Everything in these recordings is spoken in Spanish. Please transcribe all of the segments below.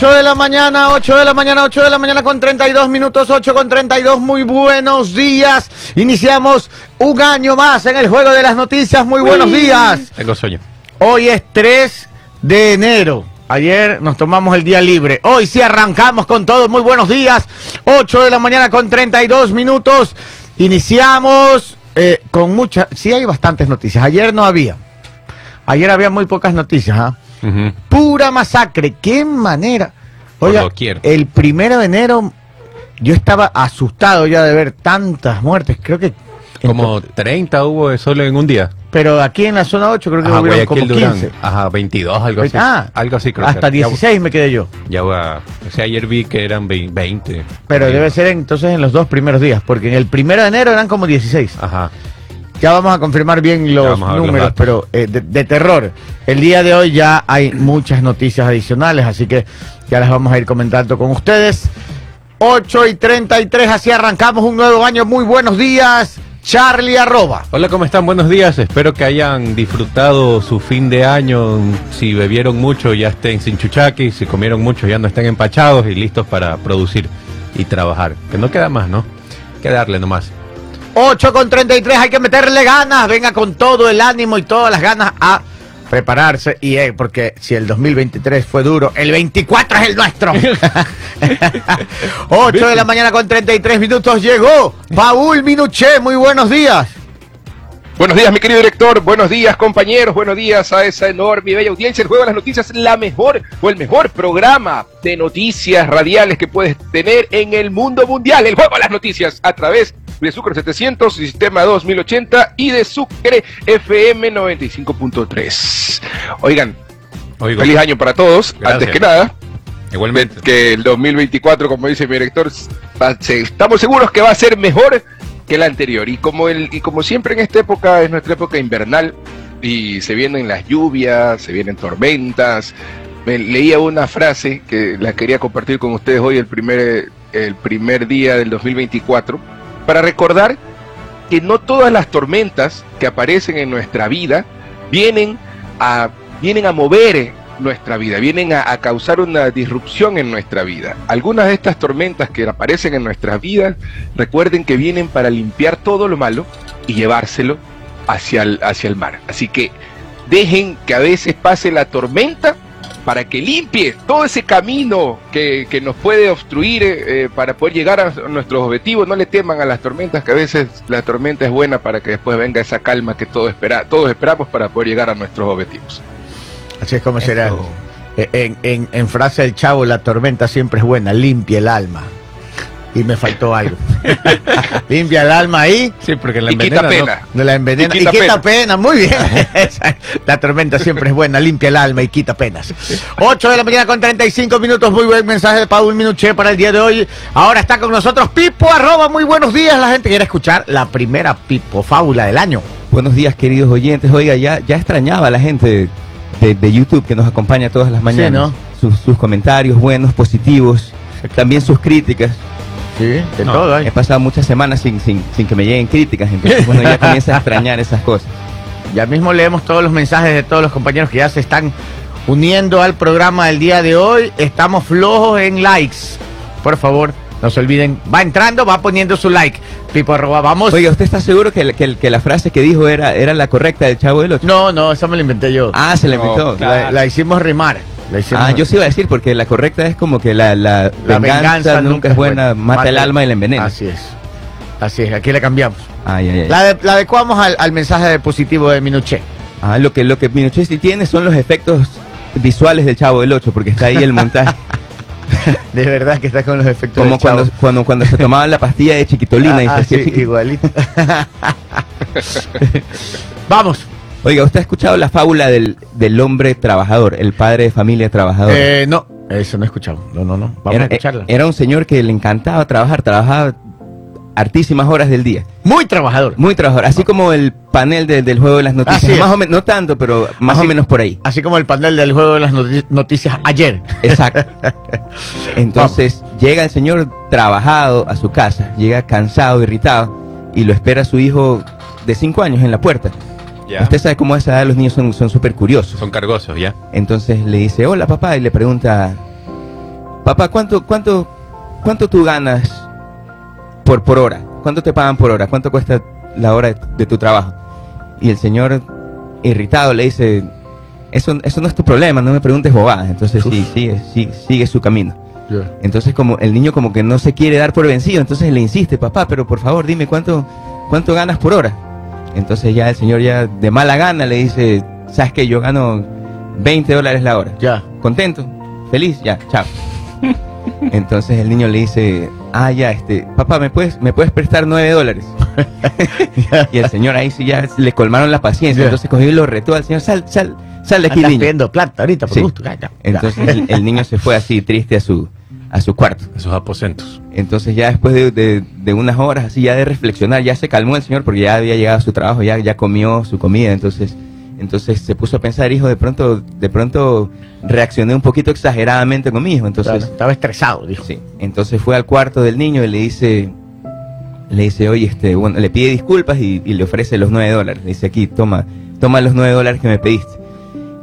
8 de la mañana, 8 de la mañana, 8 de la mañana con 32 minutos, 8 con 32. Muy buenos días. Iniciamos un año más en el juego de las noticias. Muy buenos días. Tengo sueño. Hoy es 3 de enero. Ayer nos tomamos el día libre. Hoy sí arrancamos con todo. Muy buenos días. 8 de la mañana con 32 minutos. Iniciamos eh, con muchas. Sí, hay bastantes noticias. Ayer no había. Ayer había muy pocas noticias. ¿ah? Pura masacre. Qué manera. Oiga, el primero de enero yo estaba asustado ya de ver tantas muertes. Creo que. Como 30 hubo solo en un día. Pero aquí en la zona 8 creo que Ajá, hubieron como Guayaquil, 15. Durán. Ajá, 22, algo así. Ah, algo así creo Hasta que era. 16 me quedé yo. Ya, va. O sea, ayer vi que eran vein- 20. Pero Sí. debe ser entonces en los dos primeros días, porque en el primero de enero eran como 16. Ajá. Ya vamos a confirmar bien los números, pero eh, de, de terror. El día de hoy ya hay muchas noticias adicionales, así que ya las vamos a ir comentando con ustedes. 8 y 33, así arrancamos un nuevo año. Muy buenos días, Charlie Arroba. Hola, ¿cómo están? Buenos días. Espero que hayan disfrutado su fin de año. Si bebieron mucho, ya estén sin chuchaqui. Si comieron mucho, ya no estén empachados y listos para producir y trabajar. Que no queda más, ¿no? Que darle nomás. 8 con 33, hay que meterle ganas, venga con todo el ánimo y todas las ganas a prepararse. Y eh, porque si el 2023 fue duro, el 24 es el nuestro. 8 de la mañana con 33 minutos llegó Paul Minuché, muy buenos días. Buenos días, mi querido director. Buenos días, compañeros. Buenos días a esa enorme y bella audiencia. El Juego de las Noticias la mejor o el mejor programa de noticias radiales que puedes tener en el mundo mundial. El Juego de las Noticias a través de Sucre 700, Sistema 2080 y de Sucre FM 95.3. Oigan, Oigo, feliz año para todos. Gracias. Antes que nada, igualmente. que el 2024, como dice mi director, estamos seguros que va a ser mejor que el anterior. Y como, el, y como siempre en esta época es nuestra época invernal y se vienen las lluvias, se vienen tormentas. Me leía una frase que la quería compartir con ustedes hoy, el primer, el primer día del 2024, para recordar que no todas las tormentas que aparecen en nuestra vida vienen a, vienen a mover nuestra vida, vienen a, causar una disrupción en nuestra vida. Algunas de estas tormentas que aparecen en nuestras vidas, recuerden que vienen para limpiar todo lo malo y llevárselo hacia el, hacia el mar. Así que dejen que a veces pase la tormenta para que limpie todo ese camino que, que nos puede obstruir eh, para poder llegar a nuestros objetivos. No le teman a las tormentas, que a veces la tormenta es buena para que después venga esa calma que todos, espera, todos esperamos para poder llegar a nuestros objetivos. Así es como será. Eh, En, en- en frase del chavo, la tormenta siempre es buena, limpia el alma. Y me faltó algo. limpia el alma ahí. Sí, porque la Y quita envenena, ¿no? pena. No la envenena. Y Y quita quita, pena. pena. muy bien. la tormenta siempre es buena, limpia el alma y quita penas. 8 de la mañana con 35 minutos, muy buen mensaje de Paul Minuché para el día de hoy. Ahora está con nosotros Pipo arroba, muy buenos días. La gente quiere escuchar la primera Pipo fábula del año. Buenos días, queridos oyentes. Oiga, ya, ya extrañaba a la gente de, de YouTube que nos acompaña todas las mañanas. ¿no? sus, sus comentarios buenos, positivos, también sus críticas. Sí, de No, todo hay. He pasado muchas semanas sin, sin, sin que me lleguen críticas, entonces bueno, ya comienza a extrañar esas cosas. Ya mismo leemos todos los mensajes de todos los compañeros que ya se están uniendo al programa del día de hoy. Estamos flojos en likes. Por favor, no se olviden. Va entrando, va poniendo su like. Pipo arroba, vamos. Oiga, ¿usted está seguro que, la- que, que la frase que dijo era, era la correcta del Chavo del Ocho? No, no, esa me la inventé yo. Ah, se la No, inventó. claro. la, la hicimos rimar. La Ah, yo sí iba a decir, porque la correcta es como que la, la, La venganza, nunca es buena, mata el alma y la envenena. Así es. Así es, aquí le cambiamos. Ay, ay, ay. La, de- la adecuamos al, al mensaje positivo de Minuché. Ah, lo que, lo que Pinochet sí tiene son los efectos visuales del Chavo del 8, porque está ahí el montaje. De verdad que está con los efectos como del chavo. cuando, cuando, se tomaba la pastilla de chiquitolina y Ah, se ah, sí, igualito. Vamos. Oiga, ¿usted ha escuchado la fábula del, del hombre trabajador, el padre de familia trabajador? Eh, no, eso no he escuchado. No, no, no. Vamos era, a escucharla. era un señor que le encantaba trabajar, trabajaba hartísimas horas del día. Muy trabajador. Muy trabajador, así como el panel de- del juego de las noticias. Más o menos, no tanto, pero más Así- o menos por ahí. Así como el panel del juego de las noti- noticias ayer. Exacto. Entonces llega el señor trabajado a su casa, llega cansado, irritado, y lo espera su hijo de 5 años en la puerta. Usted sabe cómo a esa edad los niños son son súper curiosos. Son cargosos, ya. Entonces le dice, hola papá, y le pregunta, papá, ¿cuánto, cuánto, cuánto tú ganas por, por hora? ¿Cuánto te pagan por hora? ¿Cuánto cuesta la hora de, de tu trabajo? Y el señor, irritado, le dice, eso, eso no es tu problema, no me preguntes bobadas. Entonces sí, sigue, sigue, sigue su camino. Entonces como el niño como que no se quiere dar por vencido, entonces le insiste, papá, pero por favor dime cuánto, cuánto ganas por hora. Entonces ya el señor ya de mala gana le dice, sabes que yo gano 20 dólares la hora. Ya. ¿Contento? ¿Feliz? Ya, chao. Entonces el niño le dice, ah, ya, este, papá, ¿me puedes, me puedes prestar 9 dólares? y el señor ahí sí ya le colmaron la paciencia, entonces cogió y lo retó al señor, sal, sal, sal de aquí, Estás niño. pidiendo plata ahorita, por Sí. gusto. Ya, ya. Entonces el, el niño se fue así triste a su, a su cuarto. Esos aposentos. Entonces ya después de, de- de unas horas así ya de reflexionar, ya se calmó el señor porque ya había llegado a su trabajo, ya, ya comió su comida, entonces, entonces se puso a pensar, hijo, de pronto, de pronto reaccioné un poquito exageradamente con mi hijo, Claro, entonces, estaba estresado, dijo. sí, entonces fue al cuarto del niño y le dice, le dice, oye, este, bueno, le pide disculpas y, y le ofrece los nueve dólares, le dice aquí, toma, toma los nueve dólares que me pediste.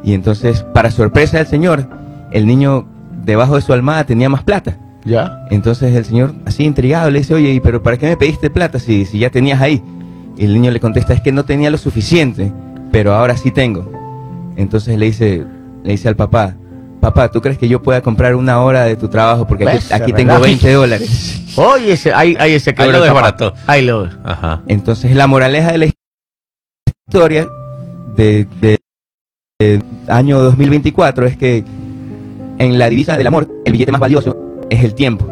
Y entonces, para sorpresa del señor, el niño debajo de su almohada tenía más plata. Ya. Entonces el señor, así intrigado, le dice, oye, ¿y pero para qué me pediste plata si, si ya tenías ahí? Y el niño le contesta, es que no tenía lo suficiente, pero ahora sí tengo. Entonces le dice, le dice al papá, papá, ¿tú crees que yo pueda comprar una hora de tu trabajo? Porque aquí, Pues, tengo 20 dólares. Oye, ese, ahí, ahí ese Ahí quebró lo desbarató. Ahí lo. Ajá. Entonces la moraleja de la historia de, de- de año 2024 es que en la divisa del amor, el billete más valioso es el tiempo.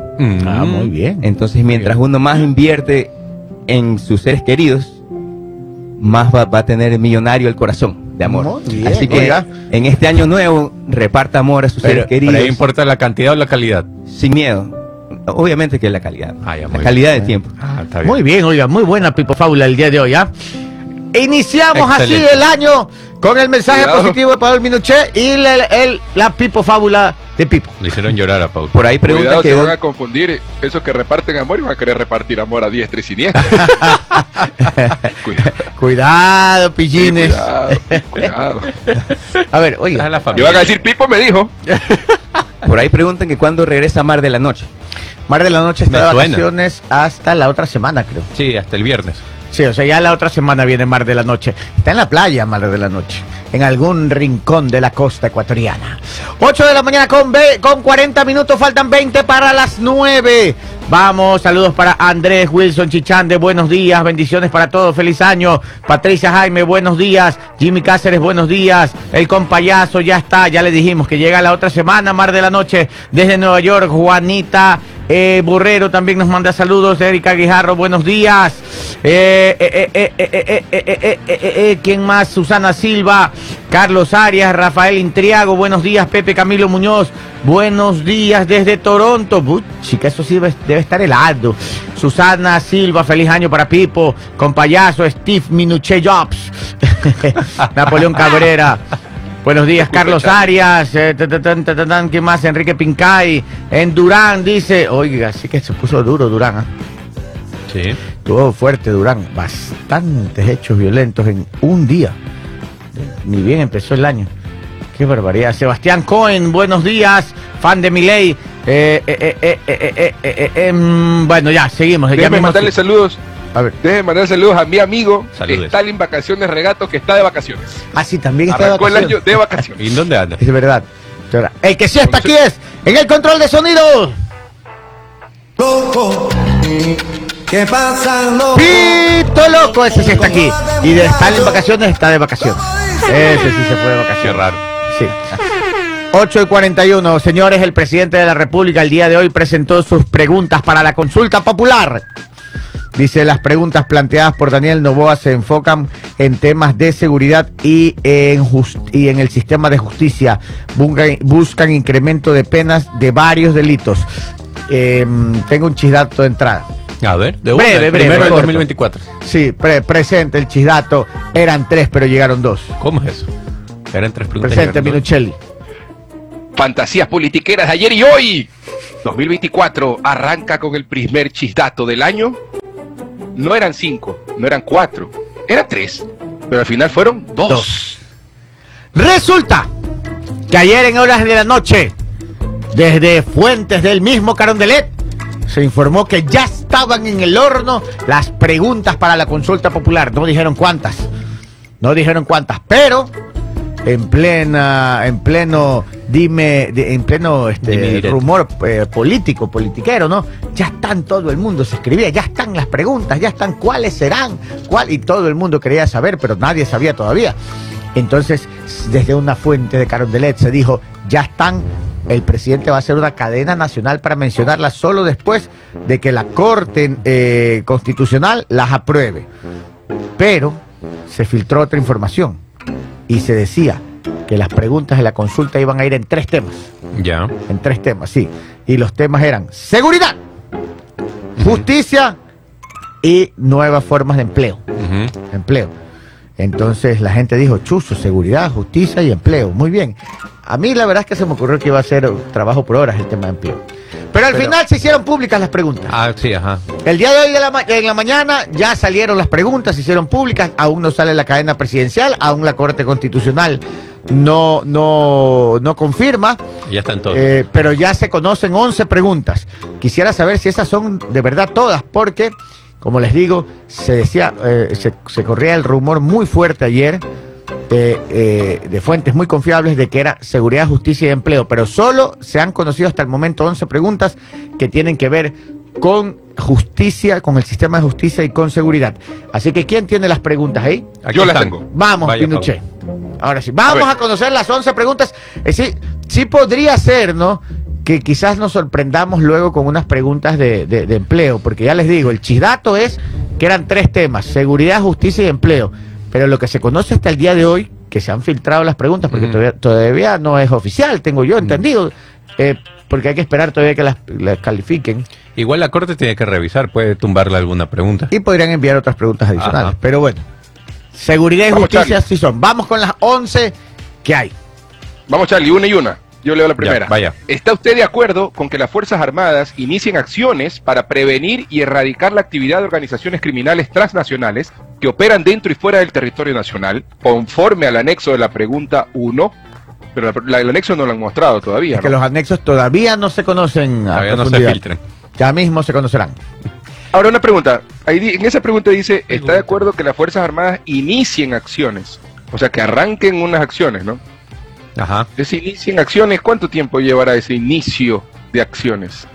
Ah, Mm. muy bien. Entonces, mientras uno más invierte en sus seres queridos, más va, va a tener millonario el corazón de amor. Muy bien, Así que oiga. en este año nuevo, reparta amor a sus Pero, seres pero queridos ahí importa la cantidad o la calidad. sin miedo. Obviamente que la calidad, Ah, ya, la calidad bien. de tiempo. Ah, está bien. Muy bien, oiga, muy buena Pipo Fábula el día de hoy, ¿ah? Iniciamos Excelente. así el año con el mensaje Cuidado. positivo de Pablo Minuché y la, el- la Pipo Fábula de Pipo. Le hicieron llorar a Paul. Por ahí preguntan Cuidado, que se van a confundir esos que reparten amor y van a querer repartir amor a diestra y siniestra. cuidado, Cuidado, pillines. cuidado, cuidado. A ver, oiga, es la Y van a decir, Pipo me dijo. por ahí preguntan que cuándo regresa Mar de la Noche. Mar de la Noche está Me de suena. vacaciones hasta la otra semana, creo. Sí, hasta el viernes. Sí, o sea, ya la otra semana viene Mar de la Noche. Está en la playa Mar de la Noche, en algún rincón de la costa ecuatoriana. 8 de la mañana con, con 40 minutos, faltan 20 para las 9. Vamos, saludos para Andrés Wilson Chichande, buenos días, bendiciones para todos, feliz año. Patricia Jaime, buenos días. Jimmy Cáceres, buenos días. El compayazo ya está, ya le dijimos que llega la otra semana, Mar de la Noche, desde Nueva York. Juanita eh, Burrero también nos manda saludos. Erika Guijarro, buenos días. Eh, eh, ¿Quién más? Susana Silva. Carlos Arias, Rafael Intriago, buenos días. Pepe Camilo Muñoz, buenos días desde Toronto. Uy, chica, eso sí debe, estar helado. Susana Silva, feliz año para Pipo. Con payaso, Steve Minuche Jobs. Napoleón Cabrera. Buenos días, Carlos Arias. eh, ¿Quién más? Enrique Pincay. En Durán dice. Oiga, sí que se puso duro Durán. ¿ah? Sí. Estuvo fuerte Durán. Bastantes hechos violentos en un día. Ni bien empezó el año. Qué barbaridad. Sebastián Cohen, buenos días, fan de Miley. Eh, eh, eh, bueno, ya, seguimos. Déjenme mandarle saludos. A ver. Déjenme mandar saludos a mi amigo saludos. Stalin Vacaciones Regato, que está de vacaciones. Ah, sí, también está Arrancó de vacaciones. año de vacaciones. ¿Y dónde anda? Es verdad. El que sí está aquí es en el control de sonido. Loco, ¿qué pasa, loco? Pito loco, ese sí está aquí. Y de Stalin Vacaciones está de vacaciones. Ese sí se fue de Qué vacaciones. raro. Sí. 8 y 41. Señores, el presidente de la República el día de hoy presentó sus preguntas para la consulta popular. Dice, las preguntas planteadas por Daniel Novoa se enfocan en temas de seguridad y en, jus- y en el sistema de justicia. Buscan, buscan incremento de penas de varios delitos. Em, tengo un chisdato de entrada. A ver, de Breve, una, breve, primero del corto. 2024. Sí, pre- presente el chisdato. Eran tres, pero llegaron dos. ¿Cómo es eso? Eran tres preguntas. Presente. Minuchelli. Fantasías politiqueras de ayer y hoy. 2024 arranca con el primer chisdato del año. No eran cinco, no eran cuatro, eran tres. Pero al final fueron dos. Dos. Resulta que ayer en horas de la noche Desde fuentes del mismo Carondelet se informó que ya estaban en el horno las preguntas para la consulta popular. No dijeron cuántas. No dijeron cuántas, pero en plena, en pleno, dime, en pleno este, rumor eh, político, politiquero, ¿no? Ya están todo el mundo, se escribía, ya están las preguntas, ya están cuáles serán, cuál, y todo el mundo quería saber, pero nadie sabía todavía. Entonces, desde una fuente de Carondelet se dijo, ya están, el presidente va a hacer una cadena nacional para mencionarlas solo después de que la Corte eh, Constitucional las apruebe. Pero se filtró otra información y se decía que las preguntas de la consulta iban a ir en tres temas, Ya. en tres temas, sí. Y los temas eran seguridad, justicia y nuevas formas de empleo empleo. Entonces la gente dijo, chuzo, seguridad, justicia y empleo. Muy bien. A mí la verdad es que se me ocurrió que iba a ser trabajo por horas el tema de empleo. Pero al Pero- final se hicieron públicas las preguntas. Ah, sí, ajá. El día de hoy de la ma- en la mañana ya salieron las preguntas, se hicieron públicas, aún no sale la cadena presidencial, aún la Corte Constitucional no, no, no confirma, Ya están todos. eh, pero ya se conocen 11 preguntas. Quisiera saber si esas son de verdad todas, porque, como les digo, se decía, eh, se, se corría el rumor muy fuerte ayer de, eh, de fuentes muy confiables de que era seguridad, justicia y empleo, pero solo se han conocido hasta el momento 11 preguntas que tienen que ver con justicia, con el sistema de justicia y con seguridad. Así que, ¿quién tiene las preguntas ahí? Aquí yo las tengo. Vamos, Vaya, Pinochet. Ahora sí, vamos A conocer las 11 preguntas. Eh, sí, sí podría ser, ¿no? Que quizás nos sorprendamos luego con unas preguntas de, de- de empleo, porque ya les digo, el chisdato es que eran tres temas, seguridad, justicia y empleo. Pero lo que se conoce hasta el día de hoy, que se han filtrado las preguntas, porque todavía, todavía no es oficial, tengo yo entendido, eh, porque hay que esperar todavía que las, las califiquen Igual la corte tiene que revisar, puede tumbarle alguna pregunta. y podrían enviar otras preguntas adicionales. Ajá. Pero bueno, seguridad y Vamos, justicia Charlie. sí son. Vamos con las 11 que hay. Vamos, Charlie, una y una. Yo leo la primera. vaya. ¿Está usted de acuerdo con que las Fuerzas Armadas inicien acciones para prevenir y erradicar la actividad de organizaciones criminales transnacionales que operan dentro y fuera del territorio nacional, conforme al anexo de la pregunta 1? Pero la- la- el anexo no lo han mostrado todavía. Es que los anexos todavía no se conocen a Todavía no se filtren. Ya mismo se conocerán. Ahora una pregunta. Ahí di- en esa pregunta dice, ¿está de acuerdo que las Fuerzas Armadas inicien acciones? O sea, que arranquen unas acciones, ¿no? Ajá. Ese inicien acciones, ¿cuánto tiempo llevará ese inicio de acciones?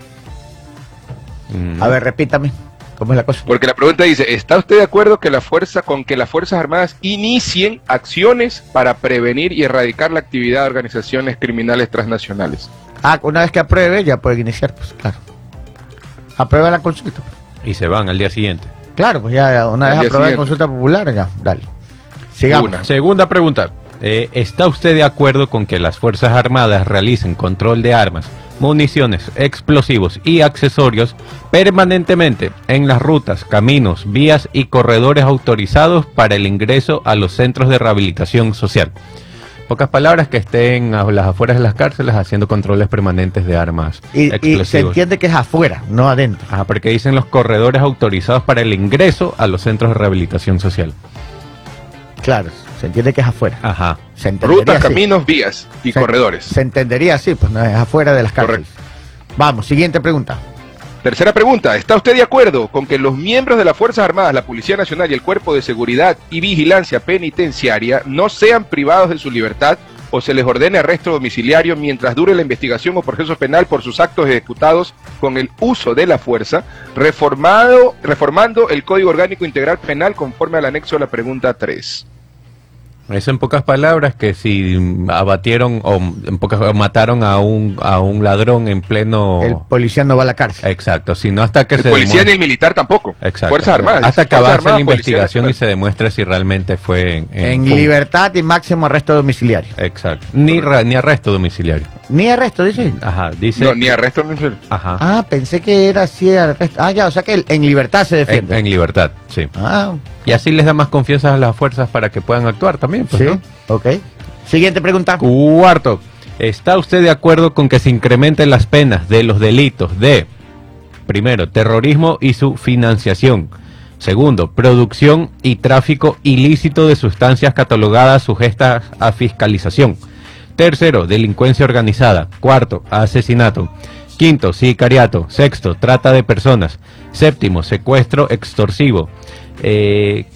Mm. A ver, repítame. ¿Cómo es la cosa? Porque la pregunta dice, ¿está usted de acuerdo que la fuerza, con que las Fuerzas Armadas inicien acciones para prevenir y erradicar la actividad de organizaciones criminales transnacionales? Ah, una vez que apruebe, ya pueden iniciar, pues claro. Aprueba la consulta. Y se van al día siguiente. Claro, pues ya una Al vez aprobada la consulta popular, ya, dale. Sigamos. Una. Segunda pregunta. Eh, ¿Está usted de acuerdo con que las Fuerzas Armadas realicen control de armas, municiones, explosivos y accesorios permanentemente en las rutas, caminos, vías y corredores autorizados para el ingreso a los centros de rehabilitación social? Pocas palabras que estén a las afueras de las cárceles haciendo controles permanentes de armas Y, y se entiende que es afuera, no adentro. Ajá, porque dicen los corredores autorizados para el ingreso a los centros de rehabilitación social. Claro, se entiende que es afuera. Ajá. Se Rutas, así. caminos, vías y Se- corredores. Se entendería así, pues no es afuera de las cárceles. Vamos, siguiente pregunta. Tercera pregunta, ¿está usted de acuerdo con que los miembros de las Fuerzas Armadas, la Policía Nacional y el Cuerpo de Seguridad y Vigilancia Penitenciaria no sean privados de su libertad o se les ordene arresto domiciliario mientras dure la investigación o proceso penal por sus actos ejecutados con el uso de la fuerza, reformado, reformando el Código Orgánico Integral Penal conforme al anexo de la pregunta 3? Eso en pocas palabras que si mm, abatieron o en pocas o mataron a un a un ladrón en pleno El policía no va a la cárcel. exacto, sino hasta que El se policía ni el militar tampoco. Exacto. Fuerzas Armadas. hasta que avance la Policía investigación y se demuestre si realmente fue en, En libertad y máximo arresto domiciliario. Exacto. Ni ra- ni arresto domiciliario. Ni arresto, dice. Ajá, dice No, ni arresto ni Ajá. Ah, pensé que era así arresto. Ah, ya, o sea que en libertad se en, defiende. en libertad, sí. Ah, Y así les da más confianza a las fuerzas para que puedan actuar también, pues, sí, ¿no? ok. Siguiente pregunta. Cuarto, ¿está usted de acuerdo con que se incrementen las penas de los delitos de, primero, terrorismo y su financiación? Segundo, producción y tráfico ilícito de sustancias catalogadas sujetas a fiscalización. Tercero, delincuencia organizada. Cuarto, asesinato. Quinto, sicariato. Sexto, trata de personas. Séptimo, secuestro extorsivo. Eh.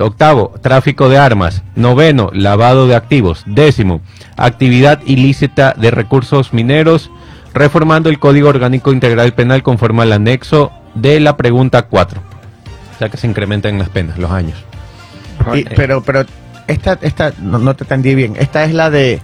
Octavo, tráfico de armas. Noveno, lavado de activos. Décimo, actividad ilícita de recursos mineros, reformando el Código Orgánico Integral Penal conforme al anexo de la pregunta 4. O sea que se incrementan las penas, los años. Y- pero, pero esta, esta no, no te entendí bien. Esta es la de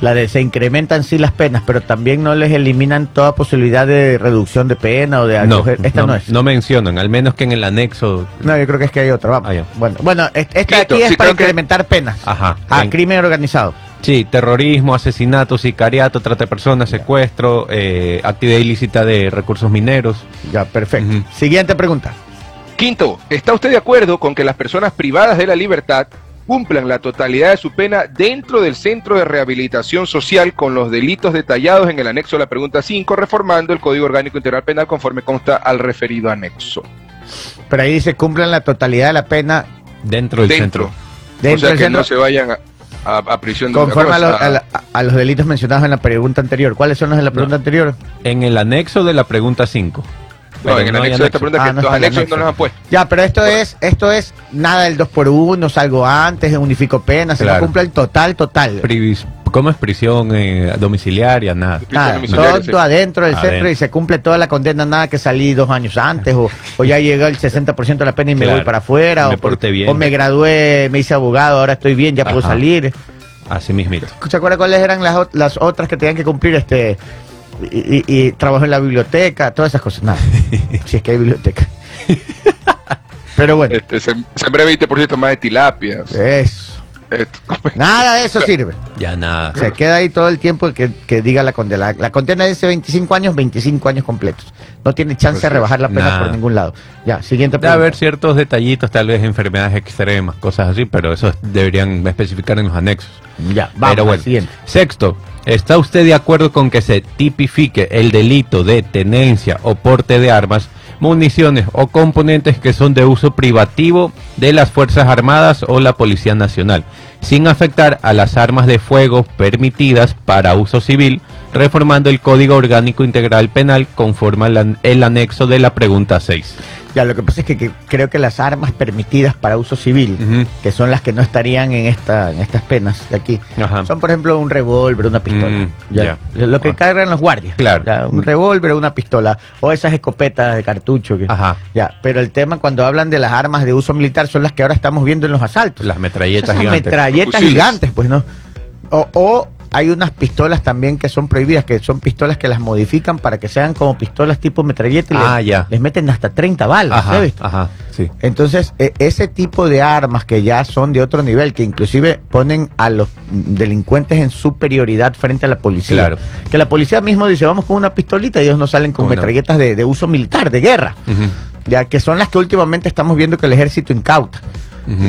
la de se incrementan sí las penas, pero también no les eliminan toda posibilidad de reducción de pena o de No, acoger- Esta no, es. no mencionan, al menos que en el anexo. No, yo creo que es que hay otra. Vamos. Ah. Bueno, bueno, es- esta aquí es sí, para que- incrementar penas. Ajá. Ah, En- crimen organizado. Sí, terrorismo, asesinato, sicariato, trata de personas, secuestro, eh, actividad ilícita de recursos mineros. Ya, perfecto. Siguiente pregunta. Quinto, ¿está usted de acuerdo con que las personas privadas de la libertad cumplan la totalidad de su pena dentro del centro de rehabilitación social con los delitos detallados en el anexo de la pregunta 5, reformando el Código Orgánico Integral Penal conforme consta al referido anexo? Pero ahí dice cumplan la totalidad de la pena Dentro del Dentro. centro. dentro o sea del que centro, no se vayan a, a- a prisión de conforme a, a la- a los delitos mencionados en la pregunta anterior. ¿Cuáles son los de la pregunta anterior? En el anexo de la pregunta 5. No, en el no hay anexo de esta pregunta Ah, que no los anexos anexo. no los han puesto. Ya, pero esto es, esto es nada del 2 por 1 salgo antes, unifico penas, se Claro. cumple el total, total. Privis- ¿Cómo es prisión eh, domiciliaria? Nada. Prisión Nada, domiciliaria, todo sí. adentro del Adentro. centro y se cumple toda la condena, nada que salí dos años antes o, o ya llegó el 60% de la pena y me Claro. voy para afuera Me o, por- bien. o me gradué, me hice abogado, ahora estoy bien, ya puedo salir. Así mismito. ¿Se acuerda cuáles eran las, las otras que tenían que cumplir este y, y- y trabajo en la biblioteca, todas esas cosas? Nada, si es que hay biblioteca. Pero bueno, Este, sem- sembré 20% más de tilapias. eso. Esto, Nada de eso sirve. Ya nada. Se queda ahí todo el tiempo que, que diga la condena. La, condena dice 25 años, 25 años completos. No tiene chance de Pues, rebajar la pena nada. por ningún lado. Ya, siguiente Debe haber pregunta. ciertos detallitos, tal vez enfermedades extremas, cosas así, pero eso deberían especificar en los anexos. Ya, vamos Pero al bueno. siguiente. Sexto, ¿está usted de acuerdo con que se tipifique el delito de tenencia o porte de armas, municiones o componentes que son de uso privativo de las Fuerzas Armadas o la Policía Nacional, sin afectar a las armas de fuego permitidas para uso civil, reformando el Código Orgánico Integral Penal conforme al anexo de la pregunta 6? Ya, lo que pasa es que, que creo que las armas permitidas para uso civil, que son las que no estarían en esta en estas penas de aquí, Ajá. son por ejemplo un revólver, una pistola. Mm, ya. Lo que Ah. cargan los guardias. Claro. Ya, un revólver, una pistola. O esas escopetas de cartucho. Que, Ajá. Ya, pero el tema cuando hablan de las armas de uso militar son las que ahora estamos viendo en los asaltos. Las metralletas Esas gigantes. metralletas gigantes, pues no. O, o hay unas pistolas también que son prohibidas, que son pistolas que las modifican para que sean como pistolas tipo metralleta y Ah, les, ya. les meten hasta 30 balas. ¿sí has Ajá, visto? ajá, sí. Entonces, e- ese tipo de armas que ya son de otro nivel, que inclusive ponen a los delincuentes en superioridad frente a la policía. Claro. Que la policía mismo dice, vamos con una pistolita y ellos no salen con metralletas de, de uso militar, de guerra. Ya que son las que últimamente estamos viendo que el ejército incauta.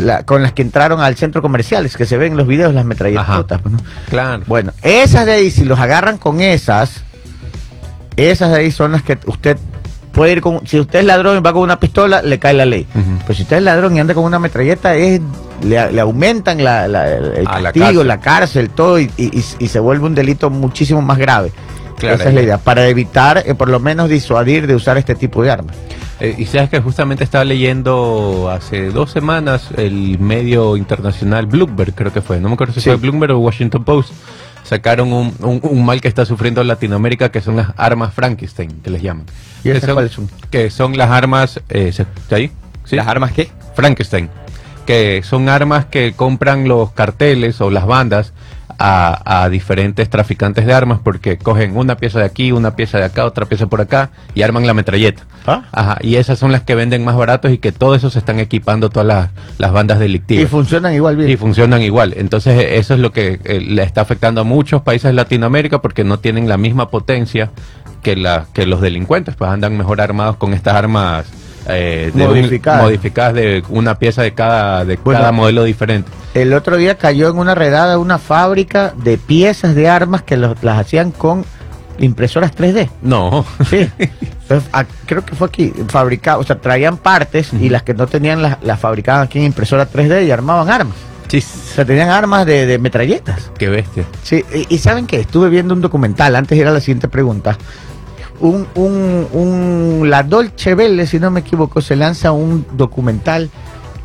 La- con las que entraron al centro comercial, es que se ven en los videos las metralletas. Pues, ¿no? Claro. Bueno, esas de ahí, si los agarran con esas, esas de ahí son las que usted puede ir con. Si usted es ladrón y va con una pistola, le cae la ley. Ujú. Pero si usted es ladrón y anda con una metralleta, es, le, le aumentan la, la- el la castigo, cárcel. la cárcel, todo, y, y- y se vuelve un delito muchísimo más grave. Claro, Esa es la idea, para evitar, eh, por lo menos, disuadir de usar este tipo de armas. Eh, y sabes que justamente estaba leyendo hace dos semanas el medio internacional Bloomberg, creo que fue, no me acuerdo si Sí. fue Bloomberg o Washington Post, sacaron un, un- un mal que está sufriendo Latinoamérica que son las armas Frankenstein, que les llaman. ¿Y que, son, que son las armas, eh, ¿se- ¿está ahí? ¿Sí? ¿Las armas qué? Frankenstein, que son armas que compran los carteles o las bandas a, a diferentes traficantes de armas porque cogen una pieza de aquí, una pieza de acá, otra pieza por acá y arman la metralleta. ¿Ah? Ajá, y esas son las que venden más baratos y que todo eso se están equipando todas las, las bandas Y delictivas. funcionan igual bien. Y funcionan igual. Entonces eso es lo que eh, le está afectando a muchos países de Latinoamérica porque no tienen la misma potencia que, la, que los delincuentes, pues andan mejor armados con estas armas eh, de un- Modificadas. de una pieza de cada, de Bueno. cada modelo diferente. El otro día cayó en una redada una fábrica de piezas de armas que los- las hacían con impresoras 3D. No, Sí. Entonces, ah, creo que fue aquí, fabricado, o sea, traían partes y las que no tenían las, las fabricaban aquí en impresora 3D y armaban armas. Sí, O sea, tenían armas de, de metralletas. qué bestia. Sí, y, y saben que estuve viendo un documental, antes era la siguiente pregunta. Un, un, un- la Dolce Vele, si no me equivoco, se lanza un documental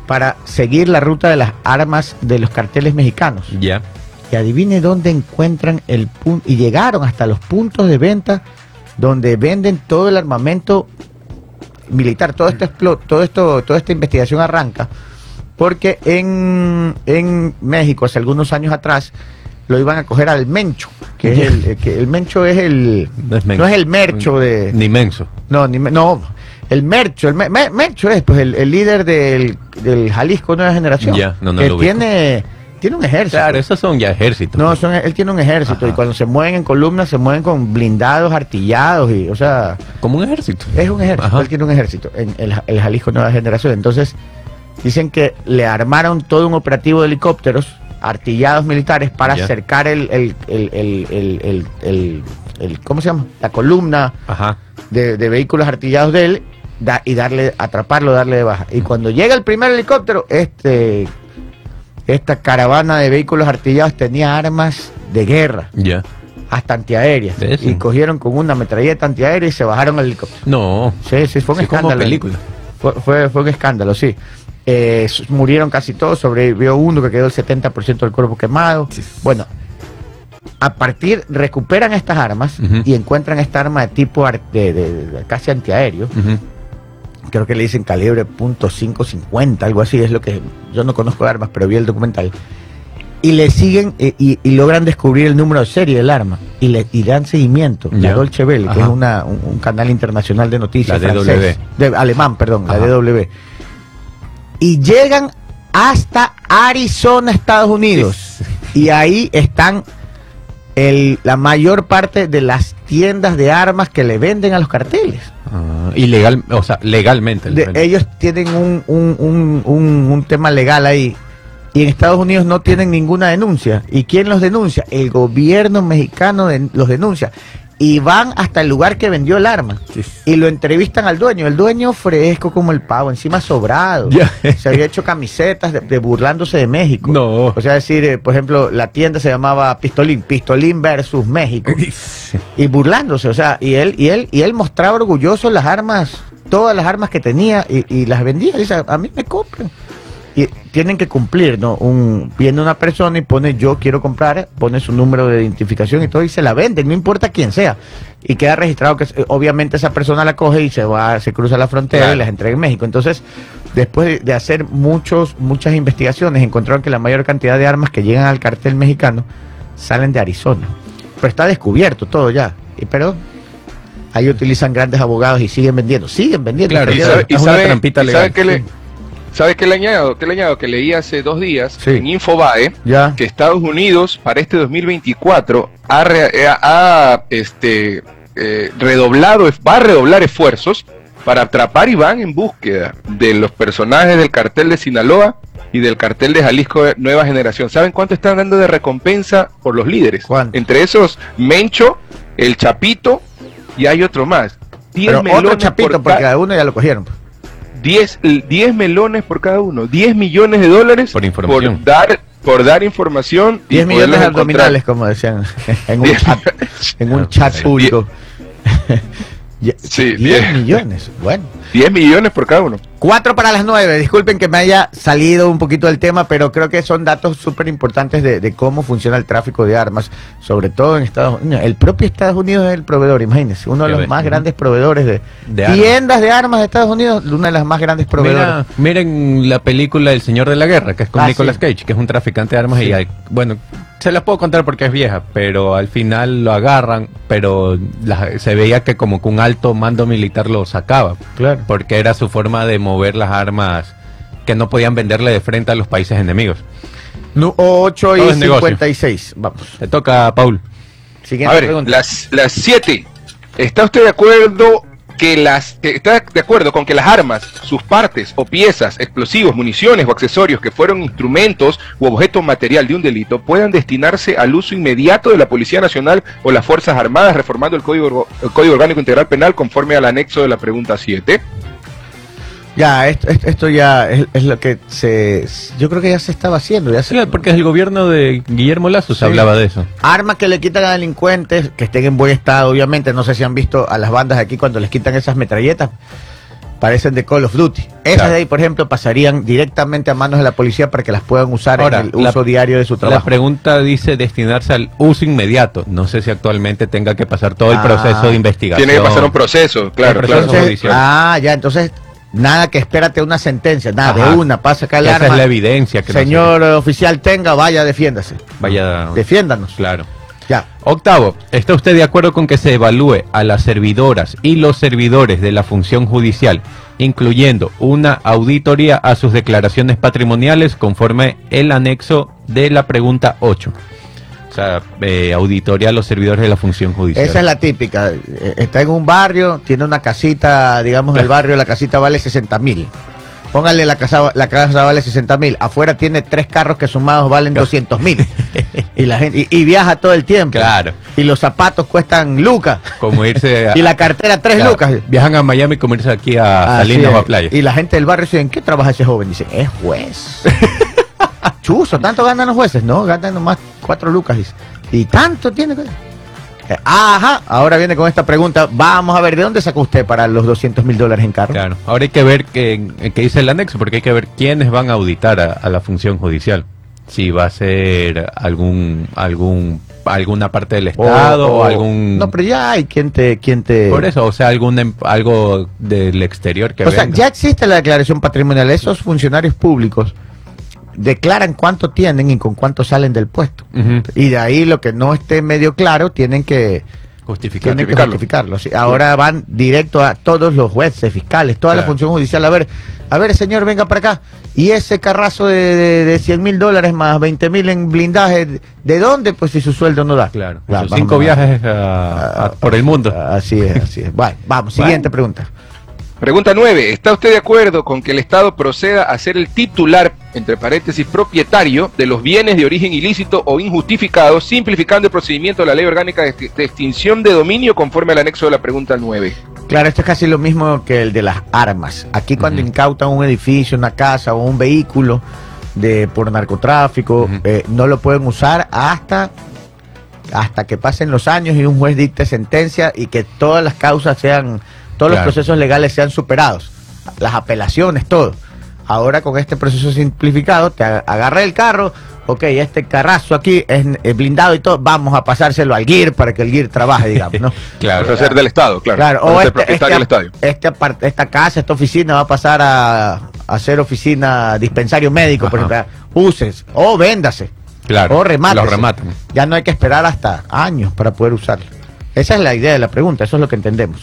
para seguir la ruta de las armas de los carteles mexicanos. Ya. Y adivine dónde encuentran el punto, y llegaron hasta los puntos de venta donde venden todo el armamento militar, todo esto, explo- todo esto, toda esta investigación arranca, porque en, en México, hace algunos años atrás, lo iban a coger al Mencho, que es el, eh, que el Mencho es el, No es, no es el Mercho de, Ni menso. no, ni no, el Mercho, el Me- Me- Mercho es pues el, el líder del, del Jalisco Nueva Generación, Ya, no, no que lo tiene, tiene un ejército. Claro, esos son ya ejércitos. No, son, él tiene un ejército Ajá. y cuando se mueven en columnas se mueven con blindados, artillados y, o sea, Como un ejército. es un ejército. Ajá. Él tiene un ejército en el, el Jalisco Nueva Generación. Entonces dicen que le armaron todo un operativo de helicópteros artillados militares para Ya. acercar el, el, el, el, el, ¿cómo se llama? La columna Ajá. de, de vehículos artillados de él da- y darle, atraparlo, darle de baja. Y cuando llega el primer helicóptero, este, esta caravana de vehículos artillados tenía armas de guerra, Ya. hasta antiaéreas. Y cogieron con una metralleta antiaérea y se bajaron al helicóptero. No. Sí, sí, fue un Sí, como escándalo. película. Fue, fue, fue un escándalo, sí. Eh, murieron casi todos, sobrevivió uno que quedó el 70% del cuerpo quemado. Bueno, a partir, recuperan estas armas y encuentran esta arma de tipo ar- de, de- de casi antiaéreo. Ujú. creo que le dicen calibre .550, algo así, es lo que yo no conozco de armas, pero vi el documental. Y le siguen eh, y, y logran descubrir el número de serie del arma y le y dan seguimiento. La Ya. Dolce Welle, que es una, un, un canal internacional de noticias La DW. francés, de, alemán, perdón, Ajá. la DW. Y llegan hasta Arizona, Estados Unidos. Y ahí están el, la mayor parte de las tiendas de armas que le venden a los carteles. Ah, ilegal, o sea, legalmente. De- ellos tienen un, un, un, un- un tema legal ahí. Y en Estados Unidos no tienen ninguna denuncia. ¿Y quién los denuncia? El gobierno mexicano los denuncia. Y van hasta el lugar que vendió el arma. Y lo entrevistan al dueño. El dueño fresco como el pavo, encima sobrado. Se había hecho camisetas de, de burlándose de México. No. O sea, decir, eh, por ejemplo, la tienda se llamaba Pistolín. Pistolín versus México y burlándose, o sea, y él y él y él mostraba orgulloso las armas, todas las armas que tenía y, y las vendía, dice, a mí me compran. Y tienen que cumplir, ¿no? Un viene una persona y pone yo quiero comprar, pone su número de identificación y todo y se la venden, no importa quién sea. Y queda registrado que eh, obviamente esa persona la coge y se va, se cruza la frontera Claro. y las entrega en México. Entonces, después de, hacer muchos muchas investigaciones, encontraron que la mayor cantidad de armas que llegan al cartel mexicano salen de Arizona. Pero está descubierto todo ya. Y, pero ahí utilizan grandes abogados y siguen vendiendo. Siguen vendiendo. Claro, Y sabe, y trampita y legal. sabe qué le, ¿sabe qué le añado? ¿Qué le añado? Que leí hace dos días Sí. en Infobae Ya. que Estados Unidos para este 2024 ha, re- eh, ha, este, eh, redoblado, va a redoblar esfuerzos para atrapar y van en búsqueda de los personajes del cartel de Sinaloa y del cartel de Jalisco Nueva Generación. ¿Saben cuánto están dando de recompensa por los líderes? ¿Cuánto? Entre esos, Mencho, el Chapito y hay otro más. 10 Pero otro chapito, por porque a uno ya lo cogieron. 10, 10 melones por cada uno, 10 millones de dólares Por información. por dar, por dar información. y 10 millones poderlos abdominales, como decían en un chat, en un chat Sí. público. Ya- Sí, 10 diez. millones. Bueno. 10 millones por cada uno. Cuatro para las nueve. Disculpen que me haya salido un poquito del tema, pero creo que son datos súper importantes de, de cómo funciona el tráfico de armas, sobre todo en Estados Unidos. El propio Estados Unidos es el proveedor, imagínense, uno de los ves. más grandes proveedores de, De armas. tiendas de armas de Estados Unidos, una de las más grandes proveedoras. Mira, miren la película El Señor de la Guerra, que es con Ah, Nicolas sí. Cage, que es un traficante de armas Sí. y hay, bueno, se las puedo contar porque es vieja, pero al final lo agarran, pero la- se veía que como que un alto mando militar lo sacaba, Claro. Porque era su forma de mover las armas que no podían venderle de frente a los países enemigos. Nu- 8 y Todo es negocio. 56. Vamos. Te toca, Paul. Siguiente A ver, pregunta. las, las 7. ¿Está usted de acuerdo que las está de acuerdo con que las armas, sus partes o piezas, explosivos, municiones o accesorios que fueron instrumentos u objeto material de un delito puedan destinarse al uso inmediato de la Policía Nacional o las Fuerzas Armadas, reformando el Código, el Código Orgánico Integral Penal conforme al anexo de la pregunta 7? Ya, esto, esto, esto ya es, es lo que se... Yo creo que ya se estaba haciendo. Ya se, Sí, porque es el gobierno de Guillermo Lazo se Sí. hablaba de eso. Armas que le quitan a delincuentes, que estén en buen estado, obviamente. No sé si han visto a las bandas aquí cuando les quitan esas metralletas. Parecen de Call of Duty. Esas Claro. de ahí, por ejemplo, pasarían directamente a manos de la policía para que las puedan usar Ahora, en el la- uso diario de su La trabajo. pregunta dice destinarse al uso inmediato. No sé si actualmente tenga que pasar todo el Ah. proceso de investigación. Tiene que pasar un proceso, claro, claro. Entonces, ah, ya, entonces, nada que espérate una sentencia, nada, Ajá. de una, pasa acá el Esa arma. es la evidencia que no Señor eh, oficial, tenga, vaya, defiéndase. se- vaya. Defiéndanos. Claro. Ya. Octavo, ¿está usted de acuerdo con que se evalúe a las servidoras y los servidores de la función judicial, incluyendo una auditoría a sus declaraciones patrimoniales conforme el anexo de la pregunta 8? O sea, eh, auditoría a los servidores de la función judicial. Esa es la típica. Eh, Está en un barrio, tiene una casita, digamos, el barrio, la casita vale 60 mil. Póngale la casa, la casa vale 60 mil. Afuera tiene tres carros que sumados valen 200 mil. y la gente y, y viaja todo el tiempo. Claro. Y los zapatos cuestan lucas. Como irse a... Y la cartera tres Claro, lucas. Viajan a Miami como irse aquí a Salinas o a. Playa. Y la gente del barrio dice, ¿en qué trabaja ese joven? Dice, es juez. Chuzo, ¿tanto ganan los jueces? No, ganan nomás cuatro lucas. ¿Y tanto tiene? que- Eh, Ajá, ahora viene con esta pregunta. Vamos a ver, ¿de dónde sacó usted para los 200 mil dólares en carro? Claro. Ahora hay que ver qué, qué dice el anexo, porque hay que ver quiénes van a auditar a, a la función judicial. Si va a ser algún, algún, alguna parte del Estado o, algún... No, pero ya hay quien te... Quien te... Por eso, o sea, algún em- algo del exterior que o sea, venga. ya existe la declaración patrimonial. Esos funcionarios públicos declaran cuánto tienen y con cuánto salen del puesto. Y de ahí lo que no esté medio claro tienen que... Justificar. Tienen que Justificarlo. sí. Ahora van directo a todos los jueces, fiscales, toda la función judicial. A ver, a ver, señor, venga para acá. Y ese carrazo de, de, de 100 mil dólares más 20 mil en blindaje, ¿de dónde? Pues si su sueldo no da. Claro. Claro, cinco viajes a- a- por el mundo. Así es, así es. Bueno, vamos, siguiente pregunta. Pregunta 9. ¿Está usted de acuerdo con que el Estado proceda a ser el titular, entre paréntesis, propietario de los bienes de origen ilícito o injustificado, simplificando el procedimiento de la ley orgánica de, extinción de dominio conforme al anexo de la pregunta 9? Claro, esto es casi lo mismo que el de las armas. Aquí cuando incautan un edificio, una casa o un vehículo de por narcotráfico, eh, no lo pueden usar hasta hasta que pasen los años y un juez dicte sentencia y que todas las causas sean, todos Claro. los procesos legales sean superados, las apelaciones, todo. Ahora con este proceso simplificado, te ag- agarra el carro, ok, este carrazo aquí es, blindado y todo, vamos a pasárselo al GIR para que el GIR trabaje, digamos, ¿no? Claro. Para ser del Estado, claro. Claro, o ser este, propietario este- del estadio. este esta casa, esta oficina va a pasar a, a ser oficina dispensario médico, por ejemplo. Uses o véndase. Claro. O remate. Los rematan. Ya no hay que esperar hasta años para poder usarlo. Esa es la idea de la pregunta, eso es lo que entendemos.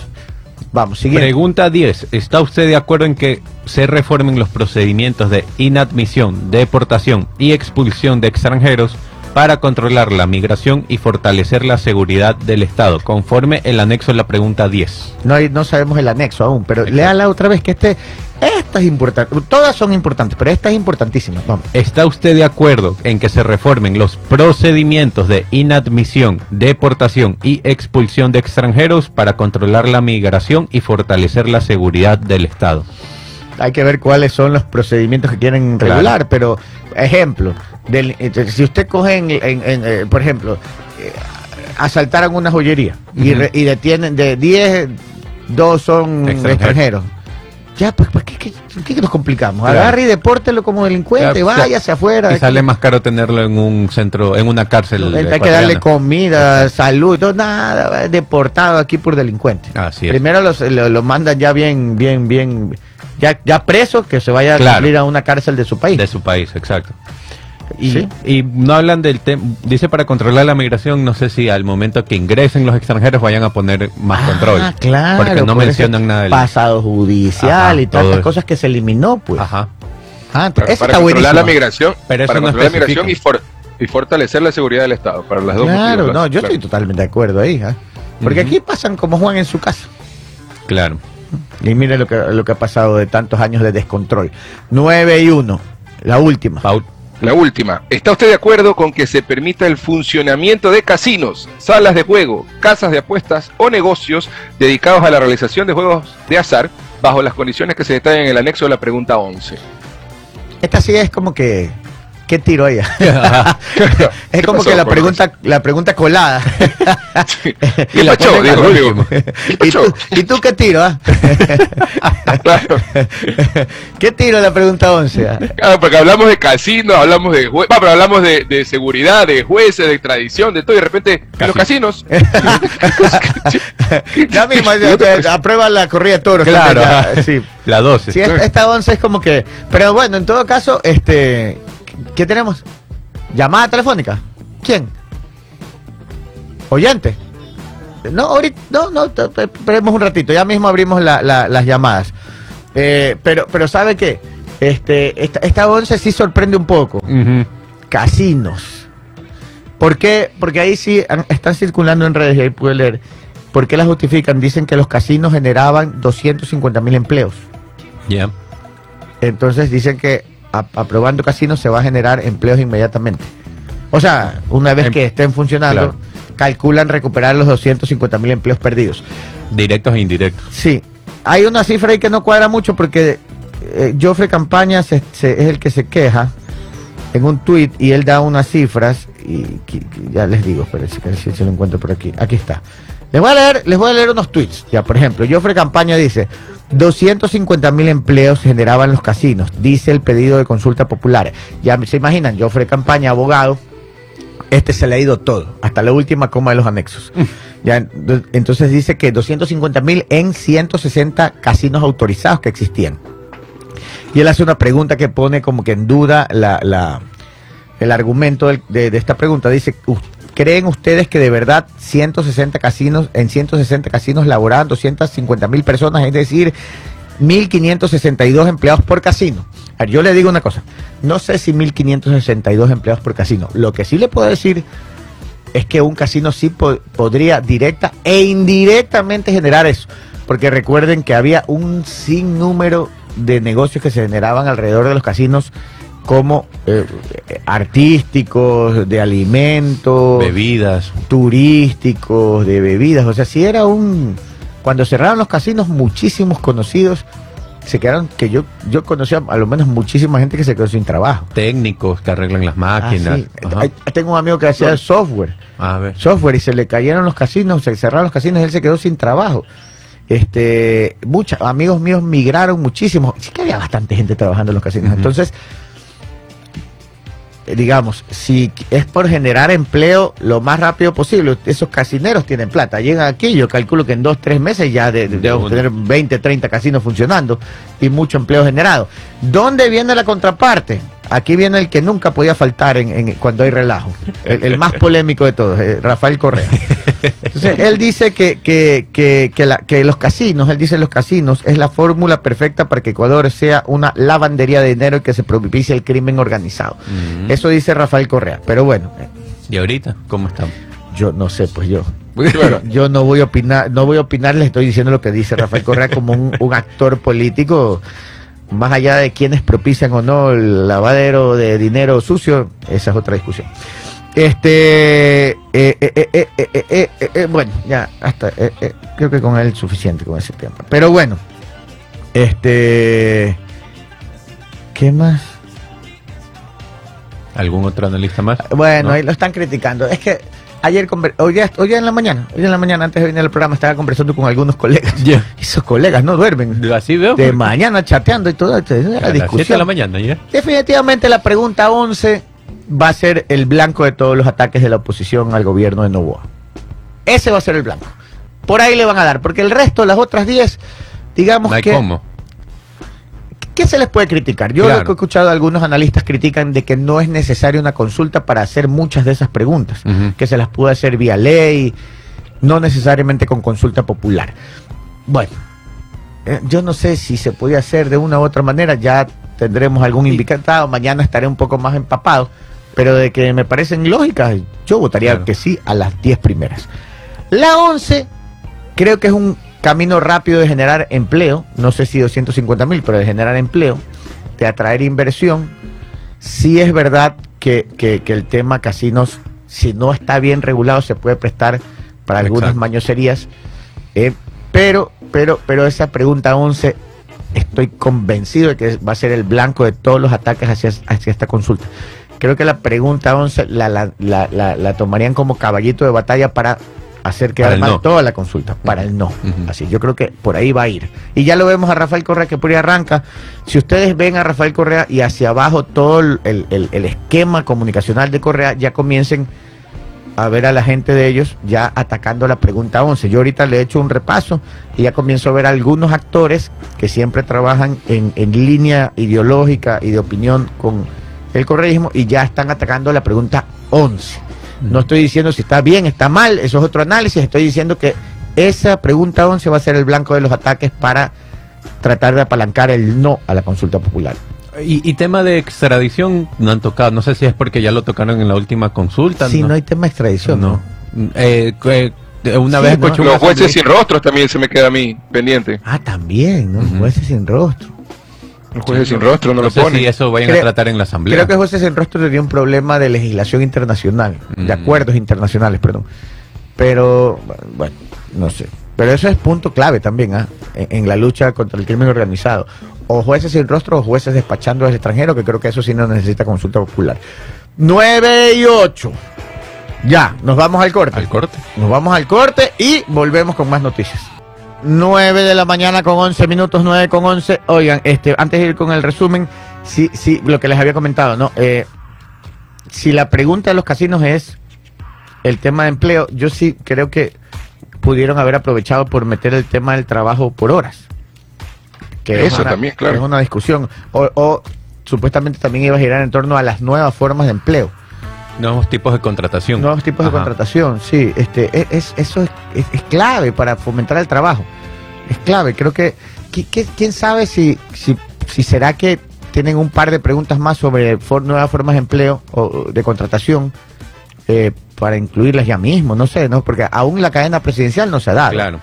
Vamos, siguiente. Pregunta 10. ¿Está usted de acuerdo en que se reformen los procedimientos de inadmisión, deportación y expulsión de extranjeros para controlar la migración y fortalecer la seguridad del Estado, conforme el anexo a la pregunta 10? No, hay- no sabemos el anexo aún, pero Exacto. léala otra vez que este, esta es importante. Todas son importantes, pero esta es importantísima. Vamos. ¿Está usted de acuerdo en que se reformen los procedimientos de inadmisión, deportación y expulsión de extranjeros para controlar la migración y fortalecer la seguridad del Estado? hay que ver cuáles son los procedimientos que quieren Claro. regular, pero ejemplo, del- eh, si usted coge, en, en- en, eh, por ejemplo, eh, asaltaron una joyería y, re- y detienen de 10, dos son Extranjeros. extranjeros. Ya, pues, ¿para qué, qué- qué nos complicamos? Agarre y depórtelo como delincuente, váyase afuera. Y sale más caro tenerlo en un centro, en una cárcel. hay que darle comida, salud, todo, nada, deportado aquí por delincuente. Así es. Primero los, lo, lo mandan ya bien, bien, bien, ya, ya preso, que se vaya Claro. a cumplir a una cárcel de su país. De su país, exacto. Y, Sí. y no hablan del tema, dice para controlar la migración, no sé si al momento que ingresen los extranjeros vayan a poner más control. Ah, claro. Porque no por mencionan nada del... Pasado judicial Ajá, y todas estas cosas que se eliminó, pues. Ajá. Ah, Para, eso para está controlar la migración, Pero eso para no controlar la especifica. migración y, for- y fortalecer la seguridad del Estado. Para las dos Claro, motivos, no, yo claro. estoy totalmente de acuerdo ahí. ¿ah? Porque aquí pasan como Juan en su casa. Claro. Y mire lo que, lo que ha pasado de tantos años de descontrol. 9 y 1, la última. Paul, La última. ¿Está usted de acuerdo con que se permita el funcionamiento de casinos, salas de juego, casas de apuestas o negocios dedicados a la realización de juegos de azar bajo las condiciones que se detallan en el anexo de la pregunta 11. Esta sí es como que. ¿Qué tiro ella? es ¿Qué como pasó, que la pregunta, la pregunta colada. ¿Qué Y la ¿Y tú, ¿Y tú qué tiro? ah? ¿Qué tiro la pregunta 11? ah? Claro, porque hablamos de casinos, hablamos de jue- pero hablamos de, de seguridad, de jueces, de tradición, de todo, y de repente en los casinos. Ya mismo, aprueba la corrida de toros. Claro. también, ya, sí. La 12. Sí, esta, esta 11 es como que. Pero bueno, en todo caso, este. ¿Qué tenemos? ¿Llamada telefónica? ¿Quién? ¿Oyente? No, ahorita. No, no, esperemos un ratito. Ya mismo abrimos la- la- las llamadas. Eh, pero, pero ¿sabe qué? Este, esta, esta 11 sí sorprende un poco. Casinos. ¿Por qué? Porque ahí sí han- están circulando en redes y ahí pude leer. ¿Por qué la justifican? Dicen que los casinos generaban 250 mil empleos. Ya. Entonces dicen que aprobando casinos se va a generar empleos inmediatamente. O sea, una vez Em- que estén funcionando, claro. calculan recuperar los 250 mil empleos perdidos. Directos e indirectos. Sí, hay una cifra ahí que no cuadra mucho porque eh, Joffre Campaña se- se- es el que se queja en un tuit y él da unas cifras y, que- que ya les digo, espérense que si se lo encuentro por aquí. Aquí está. Les voy a leer, les voy a leer unos tweets. Ya, por ejemplo, Joffre Campaña dice, 250 mil empleos generaban los casinos, dice el pedido de consulta popular. Ya se imaginan, Joffre Campaña, abogado, este se le ha ido todo, hasta la última coma de los anexos. Ya, ent- entonces dice que 250 mil en 160 casinos autorizados que existían. Y él hace una pregunta que pone como que en duda la, la- el argumento de, de esta pregunta. Dice, "U- ¿creen ustedes que de verdad 160 casinos, en 160 casinos laboraban 250 mil personas, es decir, 1.562 empleados por casino? A ver, yo le digo una cosa, no sé si 1.562 empleados por casino. Lo que sí le puedo decir es que un casino sí po- podría directa e indirectamente generar eso. Porque recuerden que había un sinnúmero de negocios que se generaban alrededor de los casinos como eh, artísticos, de alimentos, Bebidas. turísticos, de bebidas. O sea, si era un... Cuando cerraron los casinos, muchísimos conocidos se quedaron, que yo, yo conocía a lo menos muchísima gente que se quedó sin trabajo. Técnicos que arreglan las Ah, máquinas. sí. Tengo un amigo que hacía software A ver. software y se le cayeron los casinos, se cerraron los casinos y él se quedó sin trabajo. Este, muchos amigos míos migraron muchísimo. Sí que había bastante gente trabajando en los casinos. Entonces, digamos, si es por generar empleo lo más rápido posible, esos casineros tienen plata. Llegan aquí, yo calculo que en dos, tres meses ya de- de- De debemos tener 20, 30 casinos funcionando y mucho empleo generado. ¿Dónde viene la contraparte? Aquí viene el que nunca podía faltar en, en- cuando hay relajo. El, el más polémico de todos, eh, Rafael Correa. Entonces, él dice que, que, que, que, la- que los casinos, él dice los casinos, es la fórmula perfecta para que Ecuador sea una lavandería de dinero y que se propicie el crimen organizado. Mm. Eso dice Rafael Correa. Pero bueno, ¿Y ahorita? ¿Cómo estamos? yo no sé, pues yo. Claro. Yo no voy a opinar, no voy a opinar, les estoy diciendo lo que dice Rafael Correa como un, un actor político, más allá de quienes propician o no el lavadero de dinero sucio, esa es otra discusión. Este, eh, eh, eh, eh bueno, ya, hasta, creo que con él es suficiente con ese tema. Pero bueno, este, ¿qué más? ¿Algún otro analista más? Bueno, ahí lo están criticando. Es que ayer, hoy, día- hoy día en la mañana, hoy en la mañana antes de venir al programa estaba conversando con algunos colegas. Ya. Esos colegas no duermen. Así veo. De porque mañana chateando y todo. esto, esa es a la las 7 de discusión. la mañana ya. Definitivamente la pregunta 11 va a ser el blanco de todos los ataques de la oposición al gobierno de Novoa. Ese va a ser el blanco. Por ahí le van a dar, porque el resto, las otras 10, digamos No hay que... cómo. ¿Qué se les puede criticar? Yo Claro. lo que he escuchado algunos analistas critican de que no es necesaria una consulta para hacer muchas de esas preguntas, que se las puede hacer vía ley, no necesariamente con consulta popular. Bueno, eh, yo no sé si se puede hacer de una u otra manera, ya tendremos algún invitado, mañana estaré un poco más empapado, pero de que me parecen lógicas, yo votaría Claro. que sí a las 10 primeras. La 11 creo que es un camino rápido de generar empleo, no sé si 250 mil, pero de generar empleo, de atraer inversión. Sí es verdad que, que- que el tema casinos, si no está bien regulado, se puede prestar para algunas Exacto. mañoserías, eh, pero, pero, pero esa pregunta 11 estoy convencido de que va a ser el blanco de todos los ataques hacia, hacia esta consulta. Creo que la pregunta 11 la, la, la, la, la tomarían como caballito de batalla para hacer mal no. toda la consulta, para el no. Así, yo creo que por ahí va a ir. Y ya lo vemos a Rafael Correa que por ahí arranca. Si ustedes ven a Rafael Correa y hacia abajo todo el, el- el- esquema comunicacional de Correa, ya comiencen a ver a la gente de ellos ya atacando la pregunta 11. Yo ahorita le he hecho un repaso y ya comienzo a ver algunos actores que siempre trabajan en, en línea ideológica y de opinión con el correísmo y ya están atacando la pregunta 11. No estoy diciendo si está bien, está mal, eso es otro análisis, estoy diciendo que esa pregunta 11 va a ser el blanco de los ataques para tratar de apalancar el no a la consulta popular. Y, y tema de extradición no han tocado. No sé si es porque ya lo tocaron en la última consulta. Si no, hay tema de extradición, ¿no? Eh, eh, una Sí, vez ¿no? escuché un Los jueces sin rostros también se me queda a mí pendiente. Ah, también, ¿no? Jueces sin rostro. Los jueces sin rostro no, No lo sé ponen. si eso vayan Creo- a tratar en la asamblea. Creo que José sin rostro tenía un problema de legislación internacional, de Mm. acuerdos internacionales, perdón. Pero, bueno, no sé. Pero eso es punto clave también, ¿ah? En, en la lucha contra el crimen organizado. O jueces sin rostro o jueces despachando al extranjero, que creo que eso sí no necesita consulta popular. 9 y 8. Ya, nos vamos al corte. Al corte. Nos vamos al corte y volvemos con más noticias. 9 de la mañana con 11 minutos, 9 con 11. Oigan, este, antes de ir con el resumen, sí, sí, lo que les había comentado, ¿no? Eh, si la pregunta de los casinos es el tema de empleo, yo sí creo que pudieron haber aprovechado por meter el tema del trabajo por horas. Que Eso también, claro. Es una discusión. O, o supuestamente también iba a girar en torno a las nuevas formas de empleo. Nuevos tipos de contratación. Nuevos tipos de contratación, sí. Este, es, es- eso es, es- es clave para fomentar el trabajo. Es clave. Creo que, qui- qui- quién sabe si, si, si será que tienen un par de preguntas más sobre for- nuevas formas de empleo o de contratación eh, para incluirlas ya mismo, no sé, ¿no? Porque aún la cadena presidencial no se ha dado. Claro.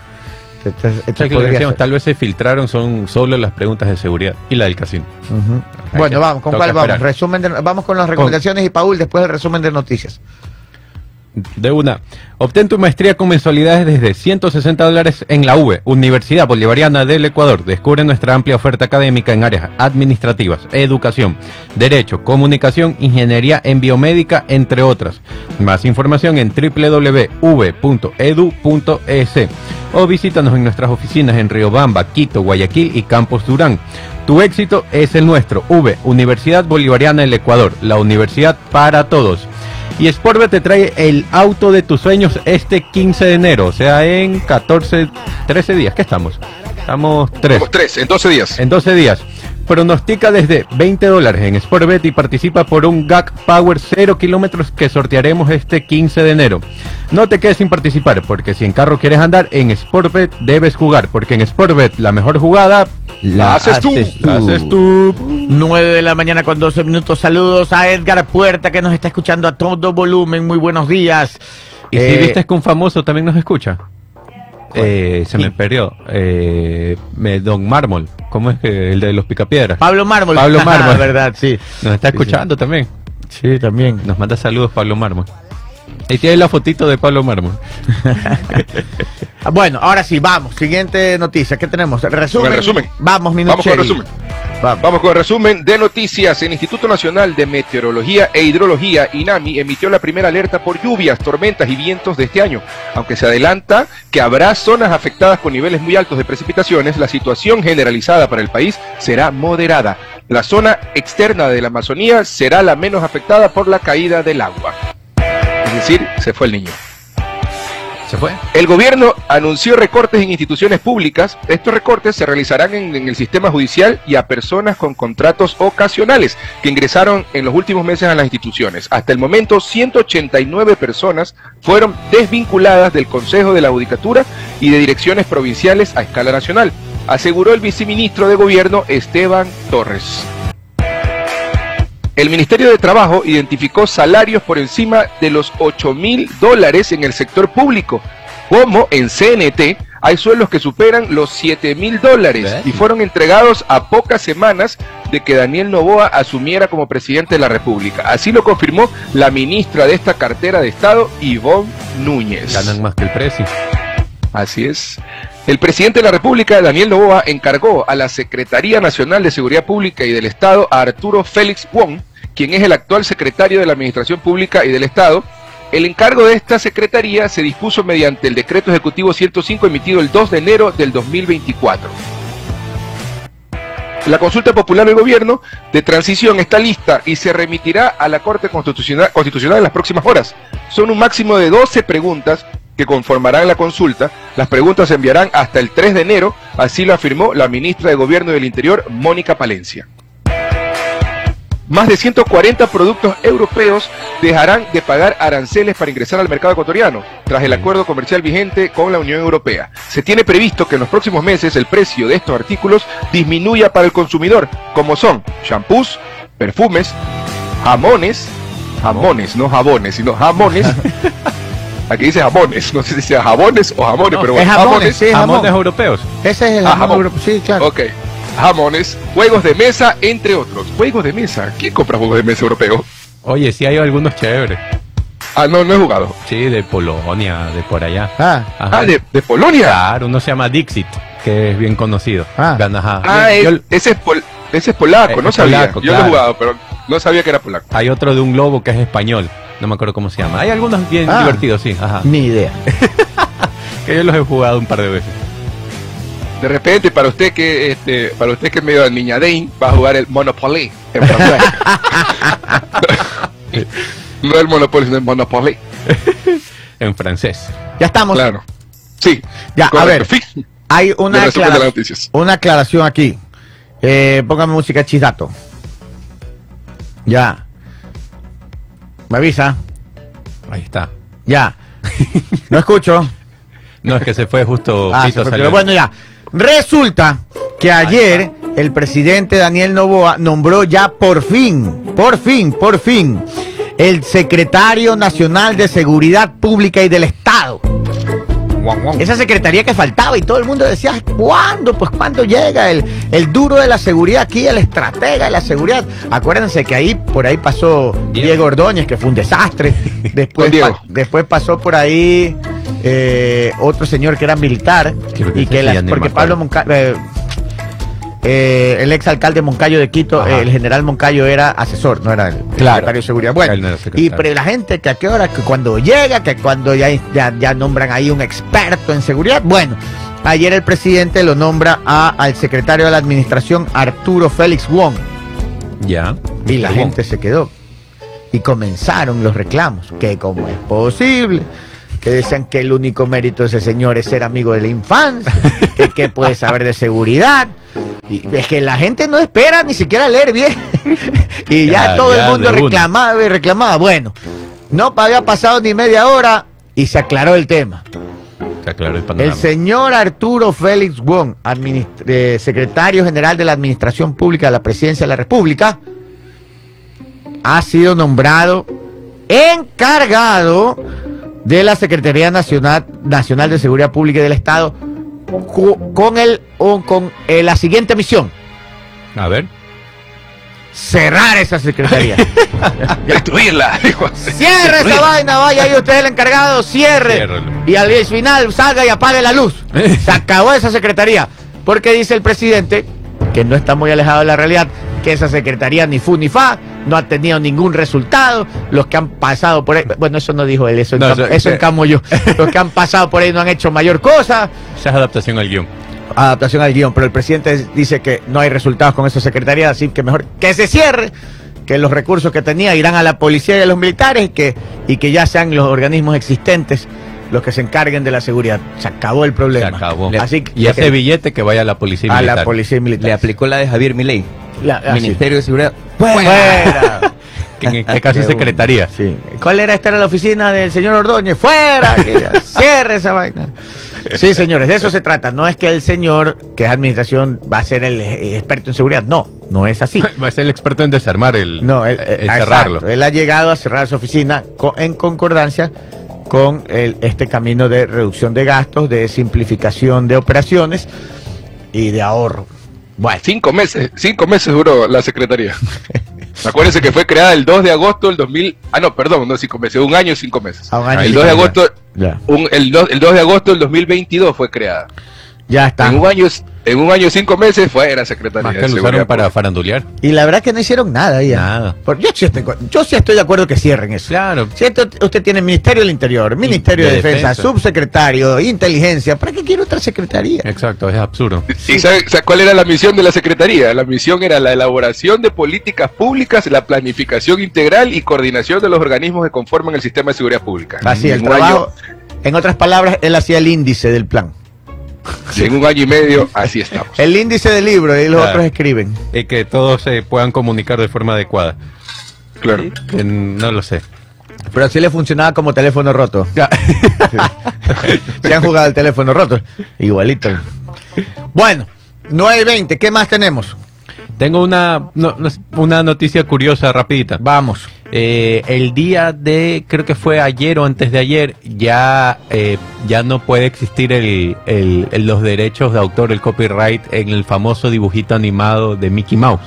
Que podría decíamos, ser. tal vez se filtraron son solo las preguntas de seguridad y la del casino. Bueno, vamos, ¿con cuál vamos? Resumen de- vamos con las recomendaciones y Paul después el resumen de noticias. De una. Obtén tu maestría con mensualidades desde 160 dólares en la UV, Universidad Bolivariana del Ecuador. Descubre nuestra amplia oferta académica en áreas administrativas, educación, derecho, comunicación, ingeniería en biomédica, entre otras. Más información en www.v.edu.es o visítanos en nuestras oficinas en Riobamba, Quito, Guayaquil y Campos Durán. Tu éxito es el nuestro. V, Universidad Bolivariana del Ecuador, la universidad para todos. Y Sportbet te trae el auto de tus sueños este 15 de enero, o sea, en 14, 13 días. ¿Qué estamos? Estamos 3. Somos tres, en 12 días. En 12 días. Pronostica desde 20 dólares en Sportbet y participa por un GAC Power 0 kilómetros que sortearemos este 15 de enero. No te quedes sin participar, porque si en carro quieres andar, en Sportbet debes jugar, porque en Sportbet la mejor jugada La haces tú. la haces tú. 9 de la mañana con 12 minutos. Saludos a Edgar Puerta que nos está escuchando a todo volumen. Muy buenos días. Y si Eh, viste que un famoso también nos escucha. Eh, se me perdió. Eh, me- Don Mármol. ¿Cómo es que el de los picapiedras? Pablo Mármol. Pablo Mármol. verdad, sí. Nos está Sí, sí. escuchando también. Sí, también. Nos manda saludos Pablo Mármol. Ahí tiene la fotito de Pablo Mármol. Bueno, ahora sí, vamos. Siguiente noticia. ¿Qué tenemos? Resumen. Con el resumen. Vamos, Vamos con el resumen. Vamos. Vamos con el resumen de noticias. El Instituto Nacional de Meteorología e Hidrología, INAMI, emitió la primera alerta por lluvias, tormentas y vientos de este año. Aunque se adelanta que habrá zonas afectadas con niveles muy altos de precipitaciones, la situación generalizada para el país será moderada. La zona externa de la Amazonía será la menos afectada por la caída del agua. Es decir, se fue el niño. ¿Se fue? El gobierno anunció recortes en instituciones públicas. Estos recortes se realizarán en, en el sistema judicial y a personas con contratos ocasionales que ingresaron en los últimos meses a las instituciones. Hasta el momento, 189 personas fueron desvinculadas del Consejo de la Judicatura y de direcciones provinciales a escala nacional, aseguró el viceministro de Gobierno Esteban Torres. El Ministerio de Trabajo identificó salarios por encima de los 8 mil dólares en el sector público, como en CNT hay sueldos que superan los 7 mil dólares y fueron entregados a pocas semanas de que Daniel Novoa asumiera como presidente de la República. Así lo confirmó la ministra de esta cartera de Estado, Ivonne Núñez. Ganan más que el precio. Así es. El presidente de la República, Daniel Novoa, encargó a la Secretaría Nacional de Seguridad Pública y del Estado a Arturo Félix Wong, quien es el actual secretario de la Administración Pública y del Estado. El encargo de esta secretaría se dispuso mediante el decreto ejecutivo 105 emitido el 2 de enero del 2024. La consulta popular del gobierno de transición está lista y se remitirá a la Corte Constitucional, en las próximas horas. Son un máximo de 12 preguntas que conformarán la consulta. Las preguntas se enviarán hasta el 3 de enero, así lo afirmó la ministra de Gobierno del Interior, Mónica Palencia. Más de 140 productos europeos dejarán de pagar aranceles para ingresar al mercado ecuatoriano, tras el acuerdo comercial vigente con la Unión Europea. Se tiene previsto que en los próximos meses el precio de estos artículos disminuya para el consumidor, como son shampoos, perfumes, jamones, jamones, no jabones, sino jamones. Aquí dice jamones, no sé si dice jabones o jamones, pero es bueno, jamones, sí. Jamones europeos. Ese es el Ah, jamón jamón. europeo. Sí, claro. Ok. Jamones, juegos de mesa, entre otros. Juegos de mesa. ¿Quién compra juegos de mesa europeos? Oye, sí hay algunos chéveres. Ah, no, no he jugado. Sí, de Polonia, de por allá. Ah, Ajá. Ah, de, de Polonia. Claro, uno se llama Dixit, que es bien conocido. Ah. Gana, ajá. Ah, Yo- es- ese, es pol- ese es polaco, Eh, no es sabía. polaco, Yo lo he jugado, pero no sabía que era polaco. Hay otro de un globo que es español. No me acuerdo cómo se llama. Hay algunos bien Ah. divertidos, sí. Ajá. ni idea. Que yo los he jugado un par de veces. De repente, para usted que este, para usted que es medio niña Dane, va a jugar el Monopoly en francés. no el Monopoly, sino el Monopoly. En francés. Ya estamos. Claro. Sí. Ya, a ver. Fin. Hay una, aclara- una aclaración aquí. Eh, póngame música chisato. Ya. Me avisa. Ahí está. Ya. No escucho. No, es que se fue justo. Ah, Pito se fue, salió. pero bueno, ya. Resulta que ayer el presidente Daniel Novoa nombró ya por fin, por fin, por fin, el secretario nacional de Seguridad Pública y del Estado. Esa secretaría que faltaba y todo el mundo decía, ¿cuándo? Pues cuándo llega el, el duro de la seguridad aquí, el estratega de la seguridad. Acuérdense que ahí por ahí pasó Diego Ordóñez, que fue un desastre. Después, pa- después pasó por ahí eh, otro señor que era militar y que la- porque. Pablo Moncayo, eh, eh, el exalcalde Moncayo de Quito, Ajá. el general Moncayo era asesor, no era el Claro. secretario de seguridad. Bueno, no y pero la gente que a qué hora, que cuando llega, que cuando ya, ya, ya nombran ahí un experto en seguridad. Bueno, ayer el presidente lo nombra a- al secretario de la administración, Arturo Félix Wong, Ya. y la Wong. gente se quedó. Y comenzaron los reclamos, que cómo es posible, que decían que el único mérito de ese señor es ser amigo de la infancia, que, que puede saber de seguridad. Y es que la gente no espera ni siquiera leer bien. y ya, Ya, todo ya, el mundo reclamaba y reclamaba. Bueno, no había pasado ni media hora y se aclaró el tema. Se aclaró el El panorama. señor Arturo Félix Wong, eh, secretario general de la Administración Pública de la Presidencia de la República, ha sido nombrado encargado de la Secretaría Nacional, Nacional de Seguridad Pública y del Estado con, el, o con eh, la siguiente misión, A ver. cerrar esa secretaría. Destruirla. Cierre esa vaina, vaya ahí usted el encargado, cierre. Y al final salga y apague la luz. Se acabó esa secretaría. Porque dice el presidente, que no está muy alejado de la realidad, que esa secretaría ni fu ni fa, no ha tenido ningún resultado. Los que han pasado por ahí, bueno, eso no dijo él, eso, No, encam- eso- eso encamo yo. Los que han pasado por ahí no han hecho mayor cosa. Esa es adaptación al guion. Adaptación al guion, pero el presidente dice que no hay resultados con esa secretaría, así que mejor que se cierre, que los recursos que tenía irán a la policía y a los militares y que, y que ya sean los organismos existentes los que se encarguen de la seguridad. Se acabó el Se problema. acabó. Así que, y ese billete que vaya a la policía a militar. la policía militar. Le aplicó la de Javier Milei. La- ah. Ministerio de Seguridad. ¡Fuera! Que en este caso es secretaría. Sí. ¿Cuál era? Esta era la oficina del señor Ordóñez. ¡Fuera! Que Cierre esa vaina. Sí, señores, de eso se trata. No es que el señor, que es administración, va a ser el eh, experto en seguridad. No, no es así. Va a ser el experto en desarmar el, No, él, el exacto. cerrarlo. Él ha llegado a cerrar su oficina co- en concordancia con el- este camino de reducción de gastos, de simplificación de operaciones y de ahorro. Bueno, Cinco meses, cinco meses duró la secretaría. Acuérdense que fue creada el 2 de agosto del 2000. Ah, no, perdón, no cinco meses, un año y cinco meses. A un año y el cinco 2 de agosto, un- el, 2, el 2 de agosto del 2022 fue creada. ya está. En un año, en un año y cinco meses fue la Secretaría Más de lo Seguridad para Pública. farandulear. Y la verdad que no hicieron nada. ¿eh? Nada. Por- yo, sí estoy, yo sí estoy de acuerdo que cierren eso. Claro. Si esto- usted tiene Ministerio del Interior, Ministerio de, de Defensa, Defensa. Subsecretario, Inteligencia, ¿para qué quiere otra secretaría? Exacto, es absurdo. ¿Y sabe, sabe cuál era la misión de la Secretaría? La misión era la elaboración de políticas públicas, la planificación integral y coordinación de los organismos que conforman el sistema de seguridad pública. Así, el en, un trabajo. En otras palabras, él hacía el índice del plan. En un año y medio, así estamos. El índice del libro y los Claro. otros escriben. Y que todos se puedan comunicar de forma adecuada. Claro. Que no lo sé. Pero así le funcionaba como teléfono roto. Se han jugado el teléfono roto. Igualito. Bueno, 9.20, ¿qué más tenemos? Tengo una, no- no- una noticia curiosa, rapidita. Vamos. Eh, el día de, creo que fue ayer o antes de ayer, ya, eh, ya no puede existir el, el- el- los derechos de autor, el copyright en el famoso dibujito animado de Mickey Mouse.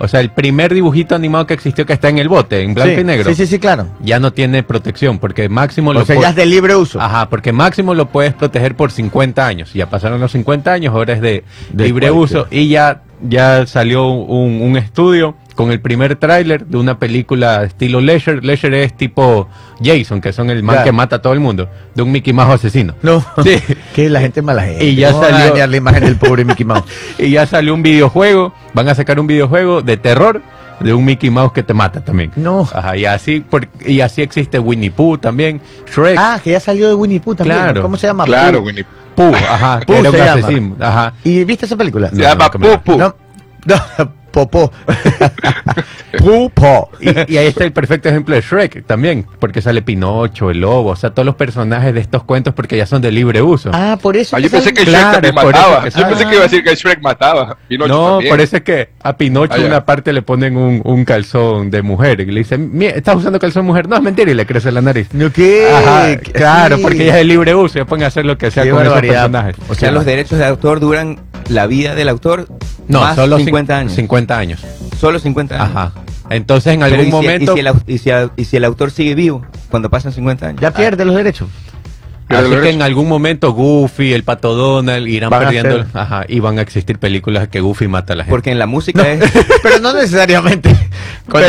O sea, el primer dibujito animado que existió que está en el bote, en blanco Sí, y negro, Sí, sí, sí, claro. ya no tiene protección, porque máximo O lo sea, pu- ya es de libre uso. Ajá, porque máximo lo puedes proteger por 50 años. Ya pasaron los 50 años, ahora es de, De libre cualquier. uso. Y ya, ya salió un, un estudio con el primer tráiler de una película estilo Leisure. Leisure es tipo Jason, que son el man Claro. que mata a todo el mundo, de un Mickey Mouse asesino. No, Sí. que la gente es mala gente. Y ya No a salió- dañar la imagen del pobre Mickey Mouse. Y ya salió un videojuego, van a sacar un videojuego de terror de un Mickey Mouse que te mata también. No. Ajá, y así, por- y así existe Winnie Pooh también, Shrek, Ah, que ya salió de Winnie Pooh también. Claro. ¿Cómo se llama? Claro, Pooh. Winnie. Pooh, ajá, Pooh era un asesino. Ajá. ¿Y viste esa película? Se No, llama me la- Pupu. No, no, Popó. Pupo. Y, y ahí está el perfecto ejemplo de Shrek también, porque sale Pinocho, el lobo, o sea, todos los personajes de estos cuentos porque ya son de libre uso. Ah, por eso. Ah, yo que pensé que Shrek Claro, eso mataba. que Yo pensé que iba a decir que Shrek mataba. Pinocho no, también. es que a Pinocho Ah, ya. una parte le ponen un, un calzón de mujer y le dicen, "Mira, ¿estás usando calzón mujer? No, es mentira y le crece la nariz. ¿No qué? Ajá, ¿Qué? claro, Sí. porque ya es de libre uso, ya pueden hacer lo que sea Qué con esos barbaridad. personajes. O sea, los derechos de autor duran la vida del autor No, más solo 50 cin- años. 50 años. Solo 50 años. Ajá. Entonces en Pero algún ¿y si- momento... Y si, el, au- y si el- y si el autor sigue vivo cuando pasan 50 años? Ya pierde los derechos. Así que en algún momento Goofy, el Pato Donald irán Van a perdiendo, ser- ajá, y van a existir películas que Goofy mata a la gente. Porque en la música es... Pero no necesariamente. Cuando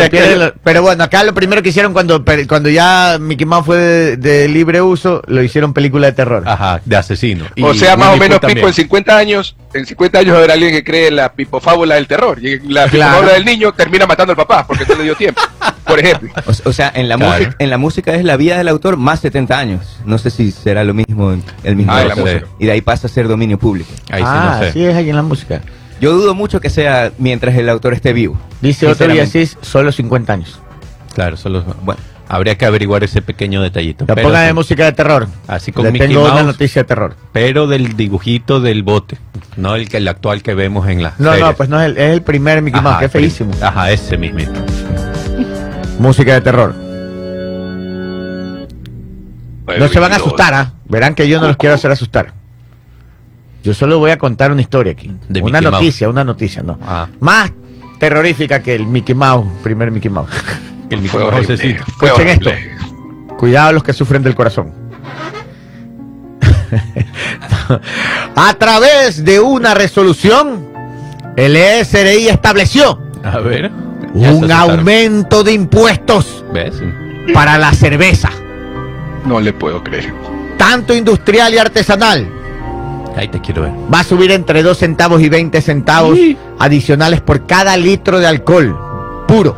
Pero bueno, acá lo primero que hicieron cuando, per- cuando ya Mickey Mouse fue de, de libre uso, lo hicieron película de terror. Ajá, de asesino. O Y sea, más o Winnie menos Pooh también. en 50 años, en 50 años va a haber alguien que cree en la pipofábula del terror. Y la Claro. pipofábula del niño termina matando al papá porque no le dio tiempo. Por ejemplo. O, o sea, en la, Claro. música, en la música es la vida del autor más 70 años. No sé si será lo mismo en el mismo. Ah, en la música. Y de ahí pasa a ser dominio público. Ahí sí ah, no sé. así es ahí en la música. Yo dudo mucho que sea mientras el autor esté vivo. Dice Otto Sinceramente. Villasís, solo 50 años. Claro, solo Bueno, habría que averiguar ese pequeño detallito. La sí. de música de terror. Así con Le Mickey tengo una Mouse. noticia de terror. Pero del dibujito del bote, no el que el actual que vemos en la No, no, pues no es el, es el primer Mickey Mouse, que es feísimo. Ajá, ese mismito. Música de terror. Pues, No se van a asustar, ¿ah? Verán que yo no los quiero hacer asustar. Yo solo voy a contar una historia aquí. De una Mickey noticia, una noticia, no. Ah. Más terrorífica que el Mickey Mouse, primer Mickey Mouse. El Fue horrible. Fue Escuchen horrible. Cuidado los que sufren del corazón. a través de una resolución, el ESRI estableció A ver. ya se un aumento de impuestos ¿Ves? para la cerveza, No le puedo creer. tanto industrial y artesanal. Ahí te quiero ver. Va a subir entre 2 centavos y 20 centavos adicionales por cada litro de alcohol puro.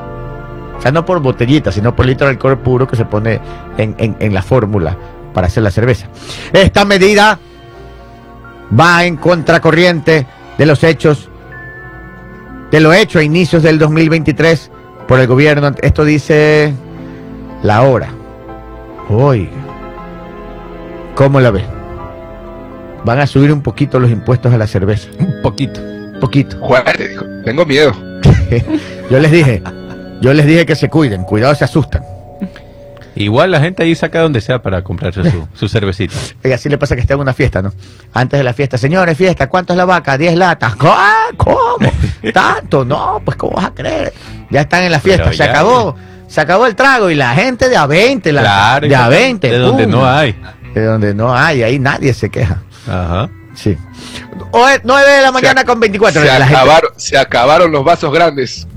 O sea, no por botellita, sino por litro de alcohol puro que se pone en, en- en la fórmula para hacer la cerveza. Esta medida va en contracorriente de los hechos, de lo hecho a inicios del 2023 por el gobierno. Esto dice la hora. Oiga, ¿cómo la ve? Van a subir un poquito los impuestos a la cerveza. Un poquito. Poquito. Dijo. Tengo miedo. Yo les dije, yo les dije que se cuiden, cuidado se asustan. Igual la gente ahí saca donde sea para comprarse su, su cervecita. Y así le pasa que está en una fiesta, ¿no? Antes de la fiesta, señores, fiesta, ¿cuánto es la vaca? 10 latas. ¿Ah, ¿Cómo? ¿Tanto? No, pues ¿cómo vas a creer? Ya están en la fiesta, Pero se ya, acabó. Se acabó el trago y la gente de a 20, la, Claro, de a 20. De donde pum. no hay. De donde no hay, ahí nadie se queja. Ajá. Sí. Oye, 9 de la mañana con 24. Se la gente- acabaron, se acabaron los vasos grandes.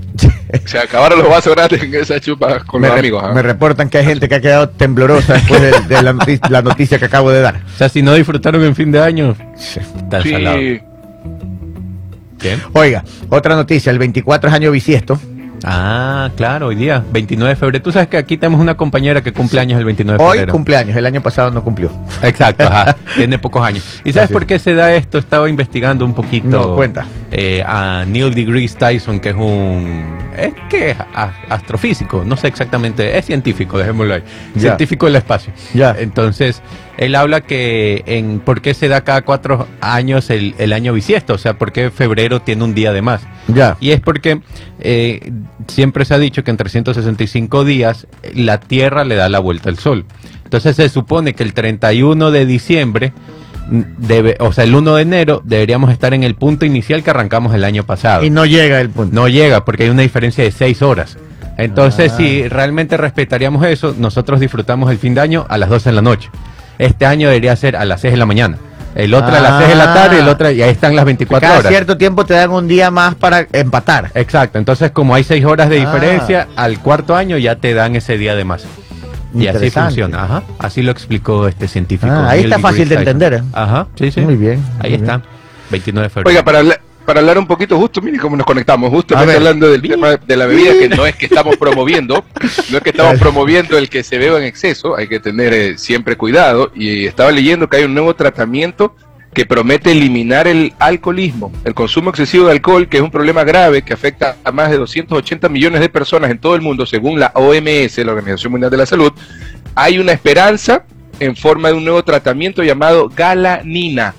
Se acabaron los vasos grandes en esa chupa con me, los re- amigos. ¿ah? me reportan que hay gente que ha quedado temblorosa después de, de la, noticia, la noticia que acabo de dar. O sea, si no disfrutaron en fin de año, está Sí, salado. Oiga, otra noticia, el 24 es año bisiesto. Ah, claro, hoy día, 29 de febrero. Tú sabes que aquí tenemos una compañera que cumple años el 29 de Hoy febrero. cumpleaños, el año pasado no cumplió. Exacto, ajá. Tiene pocos años. ¿Y sabes Así por qué se da esto? Estaba investigando un poquito. No, cuenta. eh, a Neil deGrasse Tyson, que es un. Es que es astrofísico, no sé exactamente. Es científico, dejémoslo ahí. Ya. Científico del espacio. Ya. Entonces, él habla que en por qué se da cada cuatro años el, el año bisiesto, o sea, por qué febrero tiene un día de más. Ya. Y es porque eh, siempre se ha dicho que en 365 días eh, la Tierra le da la vuelta al Sol. Entonces se supone que el 31 de diciembre, mm, debe, o sea, el 1 de enero, deberíamos estar en el punto inicial que arrancamos el año pasado. Y no llega el punto. No llega porque hay una diferencia de 6 horas. Entonces, Ah. si realmente respetaríamos eso, nosotros disfrutamos el fin de año a las 12 de la noche. Este año debería ser a las 6 de la mañana. El otro a las 6 de la tarde, el otro, y ahí están las 24 Cada horas. cierto tiempo te dan un día más para empatar. Exacto, entonces como hay seis horas de Ah. diferencia, al cuarto año ya te dan ese día de más. Y así funciona, ajá. Así lo explicó este científico. Ah, ahí Neil está fácil de entender, ¿eh? Ajá, sí, sí. Muy bien, Ahí muy está, 29 de febrero. Oiga, para, hablar- para hablar un poquito justo, mire cómo nos conectamos, justo hablando del tema de la bebida, que no es que estamos promoviendo, no es que estamos promoviendo el que se beba en exceso, hay que tener eh, siempre cuidado, y estaba leyendo que hay un nuevo tratamiento que promete eliminar el alcoholismo, el consumo excesivo de alcohol, que es un problema grave que afecta a más de 280 millones de personas en todo el mundo, según la OMS, la Organización Mundial de la Salud. Hay una esperanza en forma de un nuevo tratamiento llamado galanina.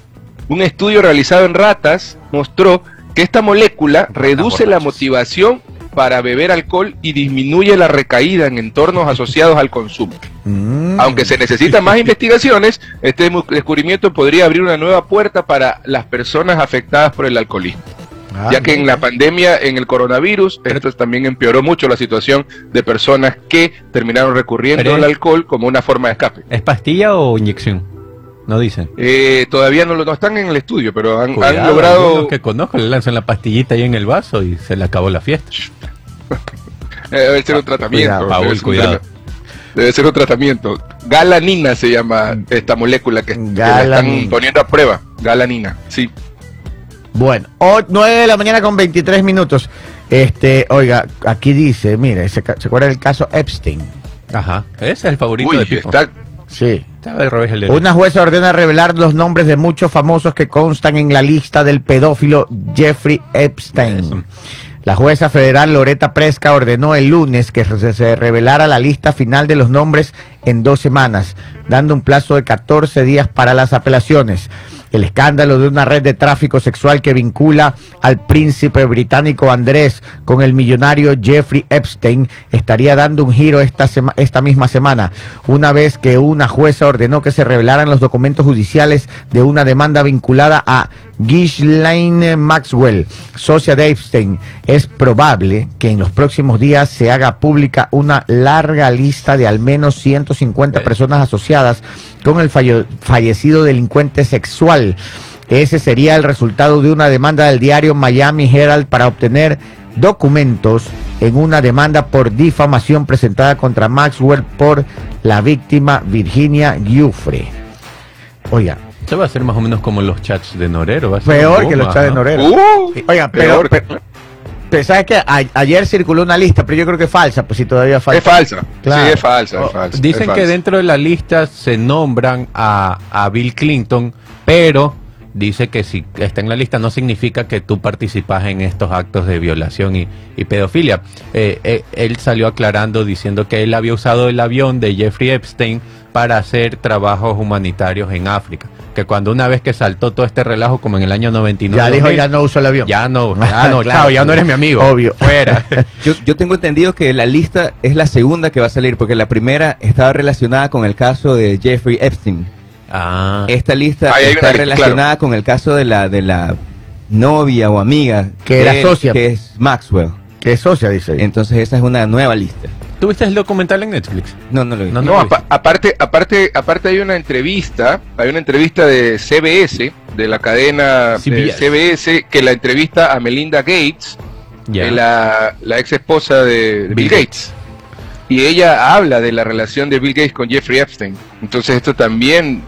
Un estudio realizado en ratas mostró que esta molécula reduce la motivación para beber alcohol y disminuye la recaída en entornos asociados al consumo. Mm. Aunque se necesitan más investigaciones, este descubrimiento podría abrir una nueva puerta para las personas afectadas por el alcoholismo, Ah, ya que en la pandemia, en el coronavirus, esto también empeoró mucho la situación de personas que terminaron recurriendo al alcohol como una forma de escape. ¿Es pastilla o inyección? No dicen. Eh, todavía no, lo- no están en el estudio, pero han, logrado... que conozco le lanzan la pastillita ahí en el vaso y se le acabó la fiesta. Eh, debe ser un tratamiento. cuidado, Paul, debe ser un cuidado. tra- Debe ser un tratamiento. Galanina se llama esta molécula que, que la están poniendo a prueba. Galanina, sí. Bueno, 9 de la mañana con 23 minutos. Este, oiga, aquí dice, mire, se, ca- ¿se acuerda del caso Epstein? Ajá. Ese es el favorito Uy, de Pipo. está, Sí. Estaba al revés el de Una jueza ordena revelar los nombres de muchos famosos que constan en la lista del pedófilo Jeffrey Epstein. Eso. La jueza federal Loreta Presca ordenó el lunes que se se revelara la lista final de los nombres en dos semanas, dando un plazo de 14 días para las apelaciones. El escándalo de una red de tráfico sexual que vincula al príncipe británico Andrés con el millonario Jeffrey Epstein estaría dando un giro esta, esta misma semana, una vez que una jueza ordenó que se revelaran los documentos judiciales de una demanda vinculada a Ghislaine Maxwell, socia de Epstein. Es probable que en los próximos días se haga pública una larga lista de al menos 150 personas asociadas con el falle- fallecido delincuente sexual. Ese sería el resultado de una demanda del diario Miami Herald para obtener documentos en una demanda por difamación presentada contra Maxwell por la víctima Virginia Giuffre. Oiga, Va a hacer más o menos como los chats de Norero. va a ser peor que los chats de. Norero. Uh, Oiga, pero, peor. pero, pero ¿sabes qué? A- ayer circuló una lista, pero yo creo que es falsa, pues si todavía falta. es falsa. Claro. Sí, es falsa. Oh, es falsa, Dicen es que falsa. dentro de la lista se nombran a, a Bill Clinton, pero dice que si está en la lista no significa que tú participas en estos actos de violación y, y pedofilia. Eh, eh, él salió aclarando diciendo que él había usado el avión de Jeffrey Epstein para hacer trabajos humanitarios en África. Que cuando una vez que saltó todo este relajo, como en el año 99, Ya dijo, 2000, ya no uso el avión. ya no, ya no, Claro, chao, ya no eres mi amigo. Obvio. Fuera. Yo, yo tengo entendido que la lista es la segunda que va a salir, porque la primera estaba relacionada con el caso de Jeffrey Epstein. Ah, Esta lista Ahí hay está una lista, relacionada con el caso de la de la novia o amiga Que era de- socia. que es Maxwell. Que es socia, dice. Entonces esa es una nueva lista. ¿Tuviste el documental en Netflix? No, no lo vi. No, No, apa- aparte, aparte, aparte hay una entrevista, hay una entrevista de CBS, de la cadena de CBS. Que la entrevista a Melinda Gates, eh, la, la ex esposa de, Bill Gates. Y ella habla de la relación de Bill Gates con Jeffrey Epstein. Entonces esto también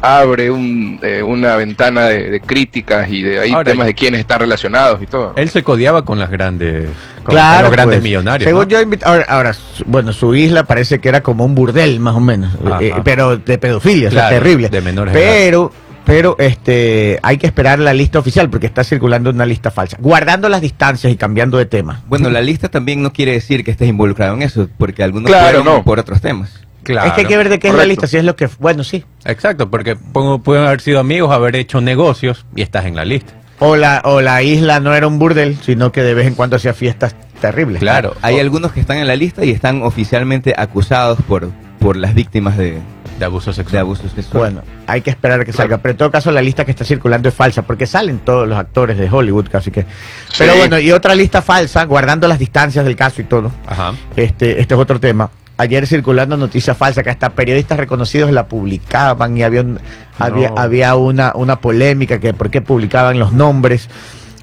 abre un, eh, una ventana de, de críticas y de ahí Ahora, temas de quiénes están relacionados y todo. Él se codiaba con las grandes, con Claro, los grandes pues. millonarios. Según ¿no? yo, invit- ahora, ahora, su- bueno, su isla parece que era como un burdel, más o menos, Ajá. eh, pero de pedofilia, o sea, Claro, terrible. de menores pero, pero, este, hay que esperar la lista oficial porque está circulando una lista falsa, guardando las distancias y cambiando de tema. Bueno, la lista también no quiere decir que estés involucrado en eso, porque algunos Claro, fueron no. por otros temas. Claro. Es que hay que ver de qué es la lista, si es lo que, bueno, sí. Exacto, porque pueden haber sido amigos, haber hecho negocios y estás en la lista. O la, o la isla no era un burdel, sino que de vez en cuando hacía fiestas terribles. Claro. Hay algunos que están en la lista y están oficialmente acusados por, por las víctimas de, De abuso de sexual. abusos sexuales. Bueno, hay que esperar a que salga. Pero en todo caso, la lista que está circulando es falsa, porque salen todos los actores de Hollywood, casi que. Pero Sí. bueno, y otra lista falsa, guardando las distancias del caso y todo. Ajá. Este, este es otro tema. Ayer circulando noticia falsa que hasta periodistas reconocidos la publicaban y había, un- había, había una, una polémica que por qué publicaban los nombres.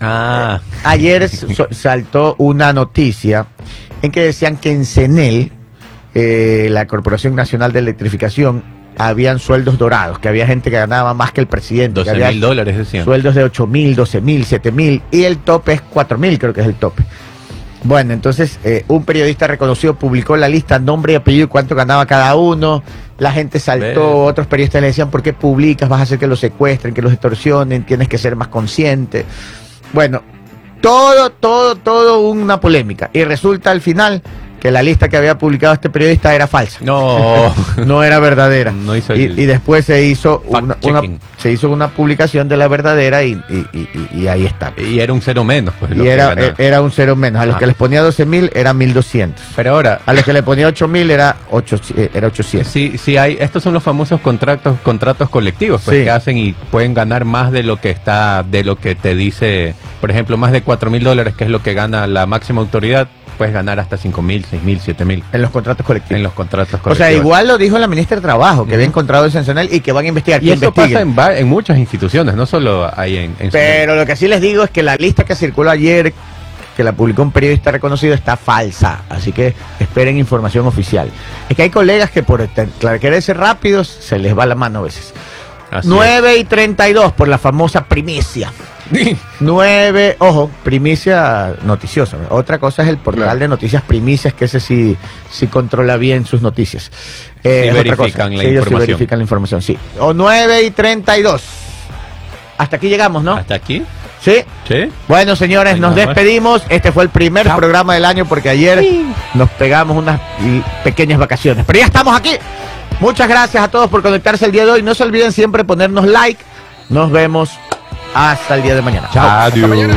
Ah, Ayer so- saltó una noticia en que decían que en CENEL, eh, la Corporación Nacional de Electrificación, habían sueldos dorados, que había gente que ganaba más que el presidente. que 12 había mil dólares decían. Sueldos de 8 mil, 12 mil, 7 mil y el tope es 4 mil, creo que es el tope. Bueno, entonces eh, un periodista reconocido publicó la lista, nombre y apellido, y cuánto ganaba cada uno. La gente saltó, otros periodistas le decían, ¿por qué publicas? Vas a hacer que los secuestren, que los extorsionen, tienes que ser más consciente. Bueno, todo, todo, todo una polémica. Y resulta al final que la lista que había publicado este periodista era falsa. No. No era verdadera. No hizo y, el- y después se hizo una, se hizo una publicación de la verdadera y, y- ahí está. y era un cero menos. Pues, Y era, era un cero menos. A los Ah. que les ponía 12 mil era 1200. Pero ahora, A los que le ponía 8 mil era, eh, era 800. sí, sí hay, estos son los famosos contratos, contratos colectivos, pues Sí. que hacen y pueden ganar más de lo que está, de lo que te dice, por ejemplo, más de cuatro mil dólares, que es lo que gana la máxima autoridad, puedes ganar hasta cinco mil, seis mil, siete mil En los contratos colectivos. en los contratos o colectivos. sea, igual lo dijo la ministra de Trabajo, que había encontrado en Senel y que van a investigar. Y eso pasa en, en muchas instituciones, no solo hay en, en Pero lo que sí les digo es que la lista que circuló ayer, que la publicó un periodista reconocido, está falsa. Así que esperen información oficial. Es que hay colegas que por querer ser rápidos se les va la mano a veces. Así 9 y 32 por la famosa primicia. es. 9, ojo, primicia noticiosa. ¿no? Otra cosa es el portal Claro. de noticias primicias, que ese sí, sí controla bien sus noticias. Eh, Sí es otra verifican cosa. la Sí, ellos sí información. verifican la información, sí. O 9 y 32. Hasta aquí llegamos, ¿no? ¿Hasta aquí? Sí. ¿Sí? Bueno, señores, nos despedimos. Este fue el primer Chao. programa del año porque ayer nos pegamos unas pequeñas vacaciones. Pero ya estamos aquí. Muchas gracias a todos por conectarse el día de hoy. No se olviden siempre ponernos like. Nos vemos hasta el día de mañana. Chao. Adiós.